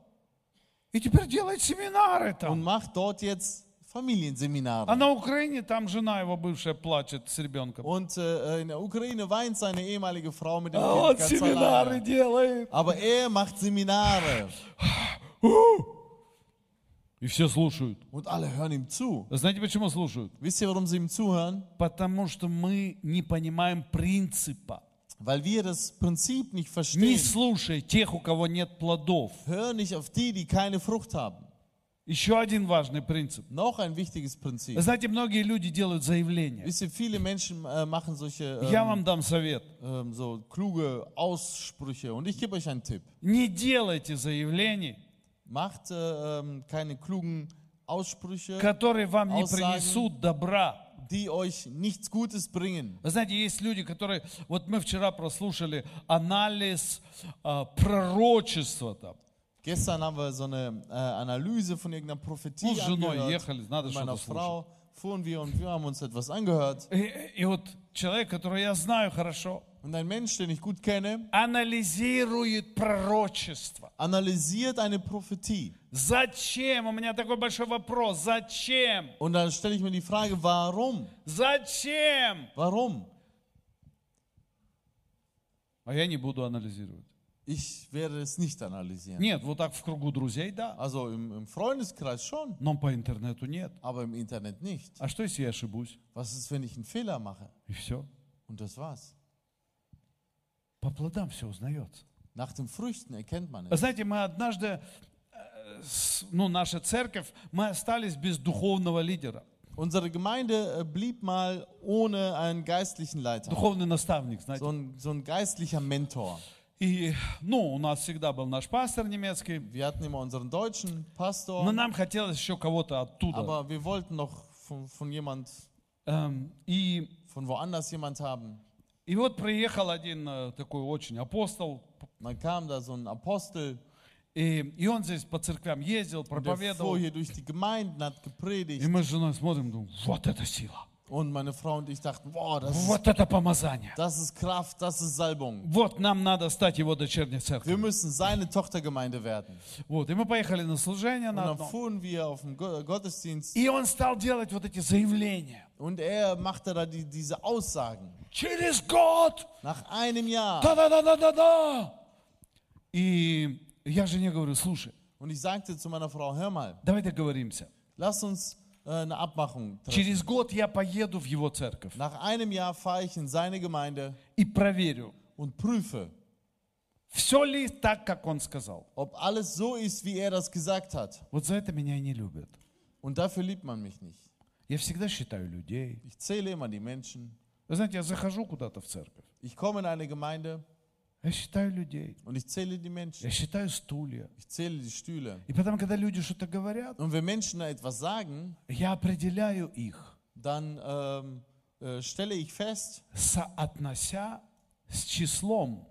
и теперь делает семинары Und там. macht dort jetzt Familienseminare. А на Украине там жена его бывшая плачет с ребенком. Und äh, in der Ukraine weint seine ehemalige Frau mit dem А Kind он ganz семинары alleine. делает. Aber er macht Seminare. И все слушают. Und alle hören ihm zu. Знаете, почему слушают? Wisst ihr, warum sie ihm zuhören? Потому что мы не понимаем принципа. Weil wir das Prinzip nicht Не verstehen. слушай тех, у кого нет плодов. Hör nicht auf die, die keine Frucht haben. Еще один важный принцип. Noch ein wichtiges Prinzip. Знаете, многие люди делают заявления. Wisst ihr, viele Menschen äh, machen solche Я ähm, вам дам совет. ähm, so kluge Aussprüche. Und ich gebe euch einen Tipp. Не делайте заявлений, Macht äh, ähm, keine klugen Aussprüche, которые вам не Aussagen. принесут добра. die euch nichts Gutes bringen. Вы знаете, есть люди, которые... Вот мы вчера прослушали анализ а, пророчества там. Gestern haben wir so eine äh, Analyse von irgendeiner Ну, Prophetie с женой angehört. ехали, надо Mit meiner что-то слушать. Frau fuhren wir und wir haben uns etwas angehört. И, и вот человек, которого я знаю хорошо, Und ein Mensch, den ich gut kenne, анализирует пророчество. analysiert eine Prophetie. Зачем? У меня такой большой вопрос. Зачем? Und dann stelle ich mir die Frage, warum? Зачем? Warum? А я не буду анализировать. Ich werde es nicht analysieren. Нет, вот так в кругу друзей, да. Also im, im Freundeskreis schon, Но по интернету нет. aber im Internet nicht. А что, если я ошибусь? Was ist, wenn ich einen Fehler mache? И все. Und das war's. По плодам все узнается. Nach den Früchten erkennt man es. Знаете, мы однажды, э, с- ну, наша церковь, мы остались без духовного лидера. Unsere Gemeinde äh, blieb mal ohne einen geistlichen Leiter. Духовный наставник, знаете. So ein, so ein geistlicher Mentor. И, ну, у нас всегда был наш пастор немецкий, Wir hatten immer unseren deutschen но нам хотелось еще кого-то оттуда. aber wir wollten noch von, von jemand, Эм, И, von woanders jemand haben. и вот приехал один э, такой очень апостол, Dann kam da so ein Apostel, и, и он здесь по церквям ездил, und der проповедовал. fuhr hier durch die Gemeinden, hat И мы с женой смотрим, думаем, вот это сила, Und meine Frau und ich dachten, boah, das ist, вот это помазание. das ist Kraft, das ist Salbung. Вот нам надо стать его дочерней Wir церковью. müssen seine Tochtergemeinde werden. Вот, и мы поехали на служение Und на dann одно. fuhren wir auf den Go- Gottesdienst И он стал делать вот эти заявления. und er machte da die, diese Aussagen. Через год! Nach einem Jahr. Да-да-да-да-да-да! И я жене говорю, слушай, Und ich sagte zu meiner Frau, hör mal, давай договоримся. lass uns äh, eine Abmachung treffen. Через год я поеду в его церковь Nach einem Jahr fahre ich in seine Gemeinde и проверю, und prüfe, все ли так, как он сказал. ob alles so ist, wie er das gesagt hat. Вот за это меня и не любят. Und dafür liebt man mich nicht. Я всегда считаю людей. Ich zähle immer die Menschen. Вы знаете, я захожу куда-то в церковь. Ich komme in eine Gemeinde Я считаю людей. und ich zähle die Menschen. Я считаю стулья. Ich zähle die Stühle. И потом, когда люди что-то говорят, Und wenn Menschen etwas sagen, я определяю их, dann ähm, äh, stelle ich fest соотнося с числом,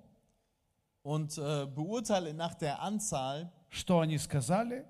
und äh, beurteile nach der Anzahl что они сказали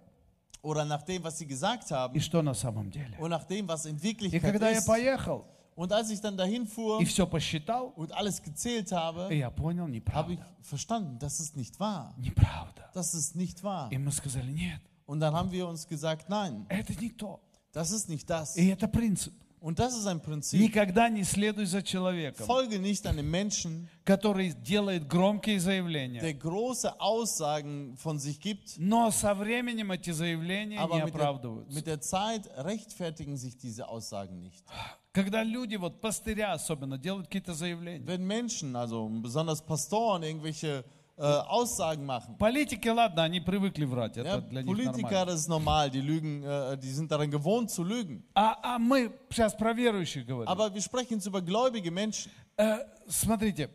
oder nach dem, was sie gesagt и haben что на самом деле. und nach dem, was in И Wirklichkeit когда я ist. поехал Und als ich dann dahin fuhr и все посчитал, und alles gezählt habe, я понял, habe неправда. ich verstanden, das ist nicht wahr. Неправда. Das ist nicht wahr. И мы сказали, нет, Und dann haben wir uns gesagt, nein, это не то. das ist nicht das. И это принцип. Und das ist ein Prinzip. Никогда не следуй за человеком, Folge nicht einem Menschen, который делает громкие заявления. der große Aussagen von sich gibt, Но со временем эти заявления не aber mit der, оправдываются. mit der Zeit rechtfertigen sich diese Aussagen nicht. Когда люди, вот пастыря особенно, делают какие-то заявления. Wenn Menschen, also besonders Pastoren, irgendwelche äh, Aussagen machen, Политики, ладно, они привыкли врать, это ja, для них нормально. das ist normal, die lügen, äh, die sind daran gewohnt zu lügen. А, а мы сейчас про верующих говорим. Aber wir sprechen jetzt über gläubige Menschen. Э, смотрите.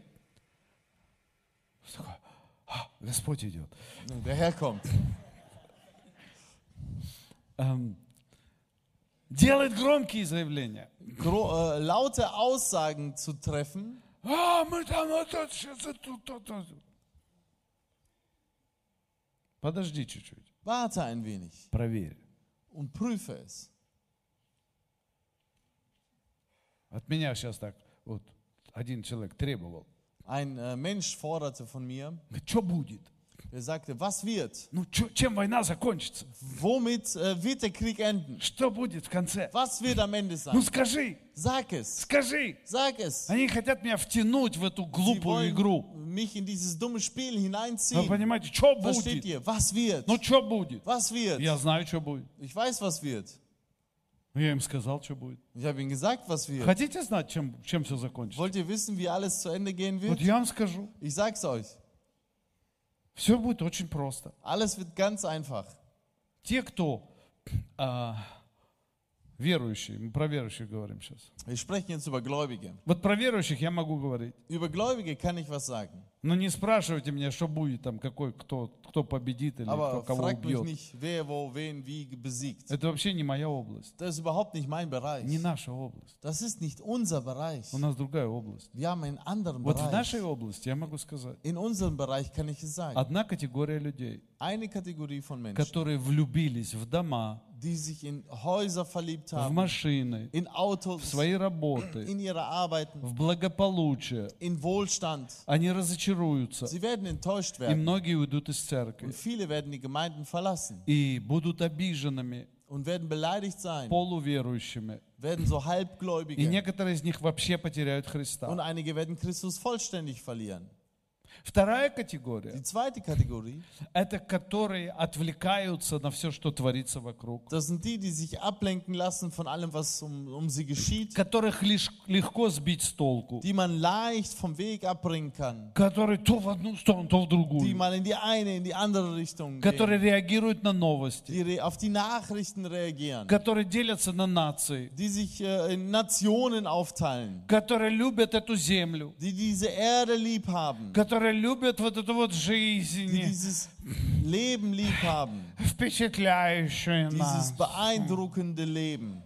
А, Господь идет. Der Herr kommt. Эм, делает громкие заявления. Gro äh, laute Aussagen zu treffen, А, мы там вот тут, сейчас тут, тут, тут. Подожди чуть-чуть. warte ein wenig Проверь. und prüfe es. От меня сейчас так, вот, один человек требовал. Ein äh, Mensch forderte von mir, Что будет? Er sagte, was wird? Ну, чё- чем война закончится? Womit äh, wird der Krieg enden? Что будет в конце? Was wird am Ende Ну sein? скажи, Sag es, скажи. sag es. Они хотят меня втянуть в эту Sie глупую игру. wollen mich in dieses dumme Spiel Вы hineinziehen. понимаете, что Versteht будет? ihr? Was wird? Ну что будет? Was wird? Я знаю, что будет. Ich weiß, was wird. Я им сказал, что будет. Ich habe ihnen gesagt, was wird. Хотите знать, чем, чем все закончится? Wollt ihr wissen, wie alles zu Ende gehen Вот wird? я вам скажу. Ich sag's euch. Все будет очень просто. Alles wird ganz einfach. Те, кто а, верующие, мы про верующих говорим сейчас. Wir sprechen jetzt über Gläubige. Вот про верующих я могу говорить. Über Gläubige kann ich was sagen. Но не спрашивайте меня, что будет там, какой, кто, кто победит или кто Aber кого fragt mich убьет. nicht, wer, wo, wen, wie besiegt. Это вообще не моя область, Das ist überhaupt nicht mein Bereich. не наша область. Das ist nicht unser Bereich. У нас другая область. Wir haben einen anderen Вот в Bereich. нашей области я могу сказать, In unserem Bereich kann ich es sagen. одна категория людей, Eine Kategorie von Menschen, которые влюбились в дома, die sich in Häuser verliebt в haben, машины, in в Autos, свои работы, in ihre Arbeiten, в благополучие, in Wohlstand. они разочаруются. Sie werden enttäuscht И werden. многие уйдут из церкви. Und viele werden die Gemeinden verlassen И будут обиженными, und werden beleidigt sein, полуверующими. werden so И halbgläubige. некоторые из них вообще потеряют Und Христа. einige werden Christus vollständig verlieren. Вторая категория Die zweite Kategorie, – это которые отвлекаются на все, что творится вокруг. das sind die, die sich ablenken lassen von allem, was um, um sie geschieht, Которых лишь легко сбить с толку. die man leicht vom Weg abbringen kann, Которые то в одну сторону, то в die другую. mal in die eine, in die andere Richtung Которые gehen, реагируют на новости. die re- auf die Nachrichten reagieren, Которые делятся на нации. die sich äh, in Nationen aufteilen, Которые любят эту землю. die diese Erde lieb haben, Которые любят вот эту вот жизнь, dieses Leben lieb haben, впечатляющую dieses нас. beeindruckende Leben.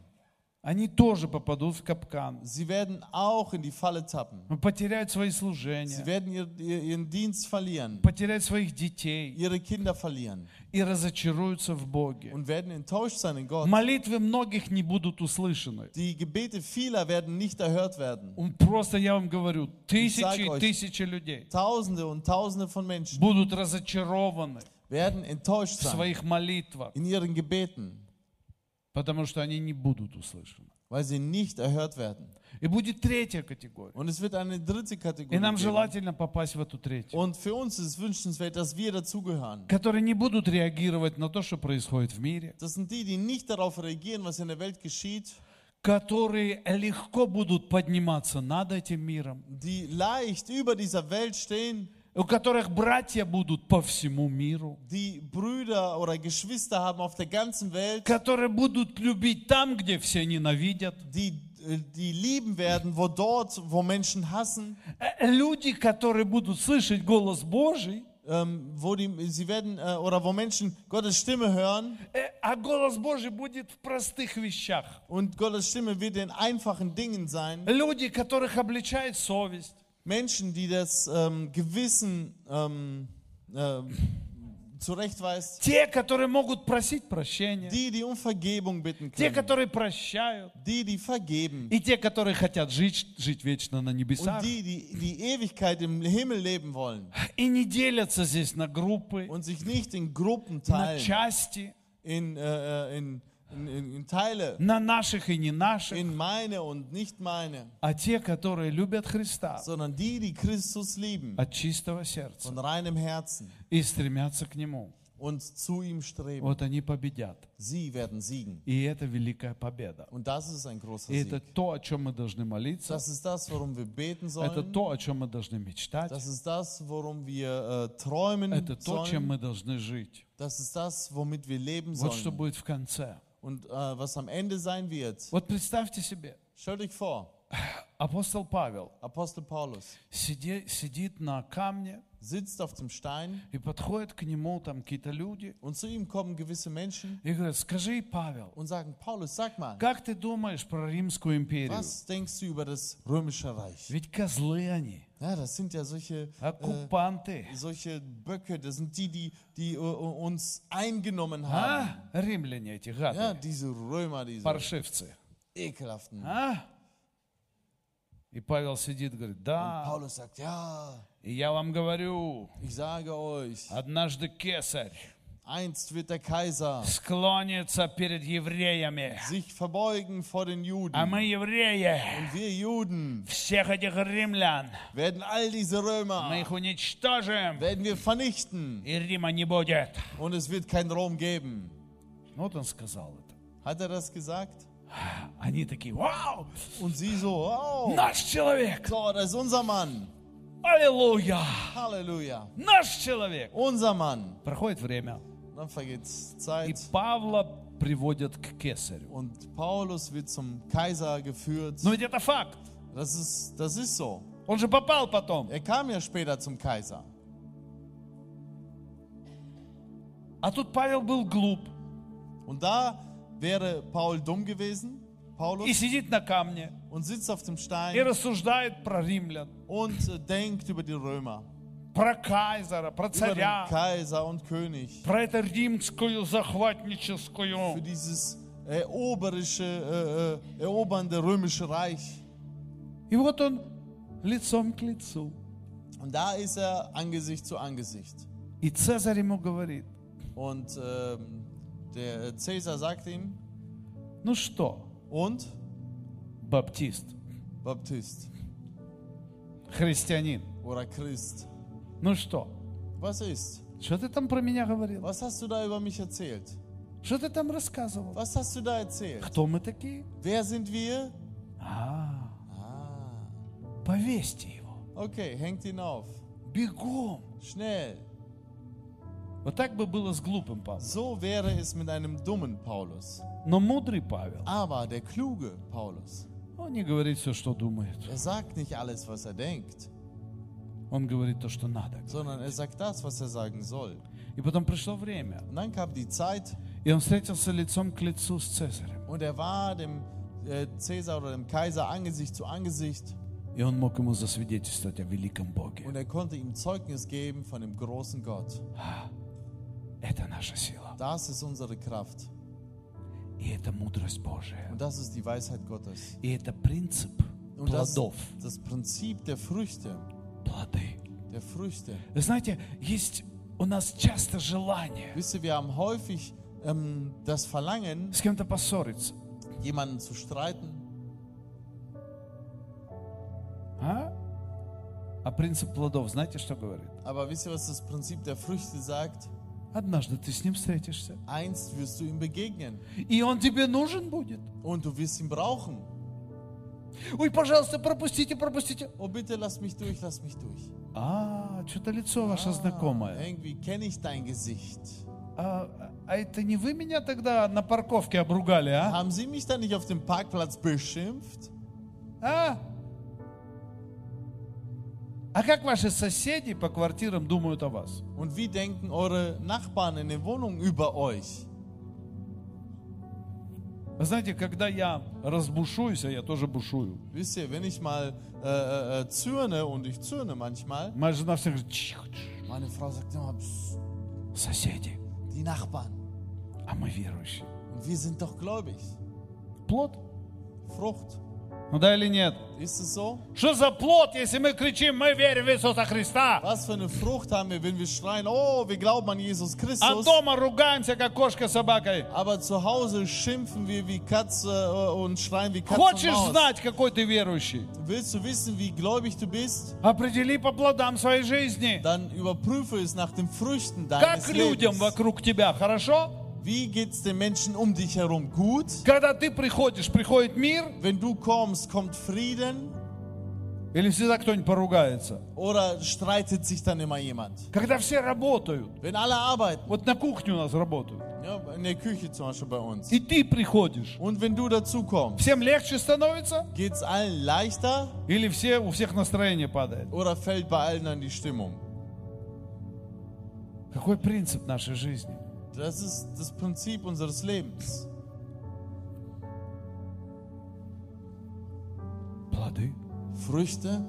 Они тоже попадут в капкан. Sie werden auch in die Falle tappen. Потеряют свои Sie служения. werden ihr, ihr, ihren Dienst verlieren, Потеряют своих детей. ihre Kinder verlieren И разочаруются в Боге. und werden enttäuscht sein in Gott. Молитвы многих не будут услышаны. Die Gebete vieler werden nicht erhört werden. Он Просто я вам говорю, тысячи sag и euch, тысячи людей Tausende und Tausende von Menschen будут разочарованы werden enttäuscht в sein своих молитвах, in ihren Gebeten, Потому что они не будут услышаны. weil sie nicht erhört werden. И будет третья категория. Und es wird eine dritte И Kategorie нам geben. желательно попасть в эту третью. Und für uns ist wünschenswert, dass wir dazugehören. Которые не будут реагировать на то, что происходит в мире. Das sind die, die nicht darauf reagieren, was in der Welt geschieht, Которые легко будут подниматься над этим миром. die leicht über dieser Welt stehen, У которых братья будут по всему миру. die Brüder oder Geschwister haben auf der ganzen Welt, Которые будут любить там, где все ненавидят. die, äh, die lieben werden, wo dort, wo Menschen hassen, Э, Люди, которые будут слышать голос Божий, ähm, wo die, sie werden, äh, oder wo Menschen Gottes Stimme hören э, а голос Божий будет в простых вещах. und Gottes Stimme wird in einfachen Dingen sein. Люди, которых обличает совесть. Menschen, die das ähm, Gewissen ähm, äh, zurechtweist, Те, которые могут просить прощения. die, die um Vergebung bitten Те, können, которые прощают. die, die vergeben И те, которые хотят жить, жить вечно на und небесах. die, die die Ewigkeit im Himmel leben wollen И не делятся здесь на группы, und sich nicht in Gruppen на teilen, части, in, äh, in, in, in, Teile, на наших и не наших. in meine und nicht meine, А те, которые любят Христа sondern die, die Christus lieben, от чистого сердца von reinem Herzen и стремятся к Нему, und zu ihm streben, вот они победят. sie werden siegen. И это великая победа. Und das ist ein großer И это Sieg. то, о чем мы должны молиться. Das ist das, worum wir beten Это sollen. то, о чем мы должны мечтать. Das ist das, worum wir äh, träumen Это то, чем sollen. мы должны жить. Das ist das, womit wir leben Вот что sollen. будет в конце. Und äh, was am Ende sein wird. Вот представьте себе, Stellt euch vor, апостол Павел Apostel Paulus сиди- сидит на камне, sitzt auf dem Stein и подходят к нему там какие-то люди und zu ihm kommen gewisse Menschen и говорят, скажи, Павел, und sagen, Paulus, sag mal, как ты думаешь про Римскую империю? was denkst du über das römische Reich? Ведь козлы они, Ja, das sind ja solche, äh, оккупанты. solche Böcke, das sind die, die, die äh, uns eingenommen А? haben. Римляне эти Ja, гады, diese Römer, diese паршивцы. ekelhaften. А? И Павел сидит говорит, да, sagt, ja, и я вам говорю, euch, однажды кесарь einst wird der Kaiser склонится перед евреями, sich verbeugen vor den а Juden. мы евреи, Und wir Juden всех этих римлян, werden all diese мы Römer, их уничтожим, werden wir vernichten. и Рима не будет. Und es wird kein Rom geben. Вот он сказал это. Hat er das gesagt? Они такие, вау, Und sie so, oh, наш человек, so, das ist unser Mann. аллилуйя, Halleluja. наш человек. Unser Mann. Проходит время, Dann vergeht's и Zeit. Павла приводят к кесарю. Und Paulus wird zum Kaiser geführt. Но ведь это факт. Das ist, das ist so. Он же попал потом. Er kam ja später zum Kaiser. А тут Павел был глуп Und da wäre Paul dumm gewesen, и Paulus, сидит на камне und sitzt auf dem и Stein рассуждает про римлян, und äh, denkt über die Römer, про Кайзера, про über den царя, Kaiser und König, про это римскую für захватническую. dieses eroberische, äh, äh, erobernde römische Reich. И вот он лицом к лицу. Und da ist er Angesicht zu Angesicht. И Цезарь ему говорит, Und ähm, der Cäsar sagt ihm, ну что, und баптист, Baptist христианин, oder Christ, ну что, was ist? что ты там про меня говорил? Was hast du da über mich erzählt? Что ты там рассказывал? Was hast du da erzählt? Кто мы такие? Wer sind wir? А, Ah, повесьте его. okay, hängt ihn auf. Бегом. Schnell. Вот так бы было с глупым Павлом. So wäre es mit einem dummen Paulus. Но мудрый Павел, Aber der kluge Paulus, он не говорит все, что думает. er sagt nicht alles, was er denkt, Он говорит то, что надо. sondern er sagt das, was er sagen soll. И потом пришло время, Und dann kam die Zeit и он встретился лицом к лицу с Цезарем. und er war dem äh, Cäsar oder dem Kaiser Angesicht zu Angesicht И он мог ему засвидетельствовать о великом Боге. und er konnte ihm Zeugnis geben von dem großen Gott. Это наша сила. Das ist unsere Kraft И это мудрость Божия. und das ist die Weisheit Gottes. И это принцип Und das, плодов. das Prinzip der Früchte, Плоды. der Früchte. Вы знаете, есть у нас часто желание Wisst ihr, wir haben häufig ähm, das Verlangen, с кем-то поссориться. jemanden zu streiten. А? А принцип плодов, знаете, что говорит? Aber wisst ihr, was das Prinzip der Früchte sagt? Однажды ты с ним встретишься. Einst wirst du ihm begegnen И он тебе нужен будет. und du wirst ihn brauchen. Ой, пожалуйста, пропустите, пропустите. Oh, bitte lass mich durch, lass mich durch. А, что-то лицо ваше знакомое. Irgendwie kenne ich dein Gesicht. А, а это не вы меня тогда на парковке обругали, а? Haben Sie mich da nicht auf dem Parkplatz beschimpft? А? А как ваши соседи по квартирам думают о вас? Und wie denken eure Nachbarn in den Wohnungen über euch? Вы знаете, когда я разбушуюсь, а я тоже бушую, Wisst ihr, wenn ich mal äh, äh, äh, zürne und ich zürne manchmal, моя жена всегда говорит, «Тихо, тш, meine Frau sagt immer, "Psst, соседи, die Nachbarn. а мы верующие. Und wir sind doch gläubig. Плод? Frucht. Ну да или нет? Ist es so? Что за плод, если мы кричим, мы верим в Иисуса Христа, Was für eine Frucht haben wir, wenn wir schreien, oh, wir glauben an Jesus а Christus, дома ругаемся, как кошка с собакой? aber zu Hause schimpfen wir wie Katze äh, und schreien wie Katze und Хочешь Maus. знать, какой ты верующий? Willst du wissen, wie gläubig du bist? Определи по плодам своей жизни. Dann überprüfe es nach den Früchten deines Как людям Lebens. вокруг тебя, хорошо? Wie geht es den Menschen um dich herum? Gut? Когда ты приходишь, приходит мир, Wenn du kommst, kommt Frieden или всегда кто-нибудь поругается? oder streitet sich dann immer jemand? Когда все работают, Wenn alle arbeiten, вот на кухне у нас работают, ja, in der Küche zum Beispiel bei uns, и ты приходишь, und wenn du dazu kommst, всем легче становится? geht es allen leichter Или все, у всех настроение падает? oder fällt bei allen dann die Stimmung? Какой принцип нашей жизни? Das ist das Prinzip unseres Lebens. Плоды, Früchte,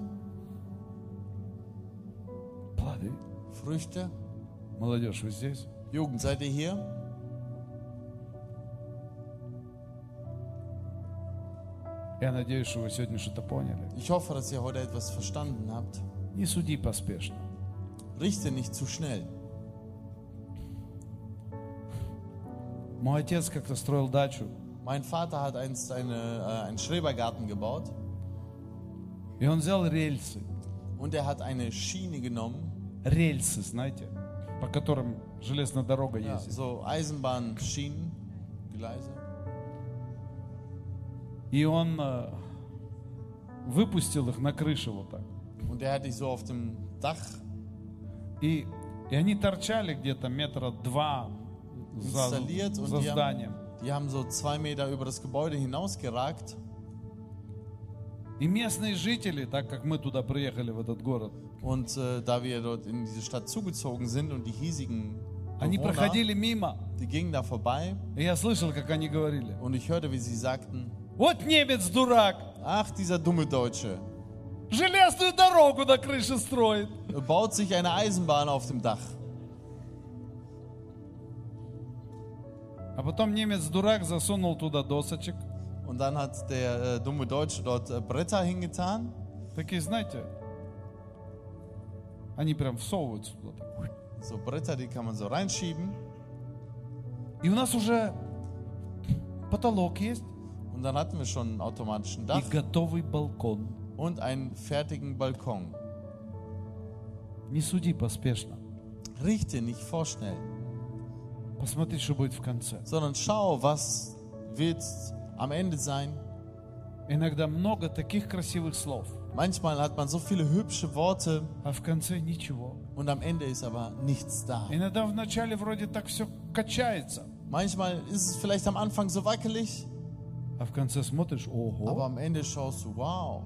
плоды. Früchte. Молодежь, вы здесь? Jugend, seid ihr hier? Я надеюсь, что вы сегодня что-то поняли. Ich hoffe, dass ihr heute etwas verstanden habt. Не суди поспешно. Richte nicht zu schnell. Мой отец как-то строил дачу, Mein Vater hat einst eine, äh, einen Schrebergarten gebaut и он взял рельсы. und er hat eine Schiene genommen, Рельсы, знаете, по которым железная дорога ja, ездит. so Eisenbahnschienen, Gleise. И он э, выпустил их на крыше вот так. Und er hat die so auf dem Dach И, и они торчали где-то метра два installiert und за die зданием. haben, die haben so zwei Meter über das Gebäude hinausgeragt. И местные жители, так как мы туда приехали, в этот город, Und äh, da wir dort in diese Stadt zugezogen sind und die hiesigen они Bewohner, проходили мимо. die gingen da vorbei И я слышал, как они говорили. und ich hörte, wie sie sagten, Вот немец дурак, ach, dieser dumme Deutsche, железную дорогу на крыше строит. er baut sich eine Eisenbahn auf dem Dach. А потом немец дурак засунул туда досочек. Und dann hat der äh, dumme Deutsche dort äh, Bretter hingetan. Такие, знаете, они прям всовываются туда. так. So Bretter, die kann man so reinschieben. И у нас уже потолок есть Und dann hatten wir schon einen automatischen и Dach готовый балкон. und einen fertigen Balkon. Не суди поспешно. Richte nicht vorschnell, Посмотри, что будет в конце. sondern schau, was wird am Ende sein. Иногда много таких красивых слов, Manchmal hat man so viele hübsche Worte а в конце ничего. und am Ende ist aber nichts da. Иногда в начале вроде так все качается, Manchmal ist es vielleicht am Anfang so wackelig, а в конце смотришь, aber ого. am Ende schaust du, wow,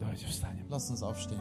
Давайте встанем. lass uns aufstehen.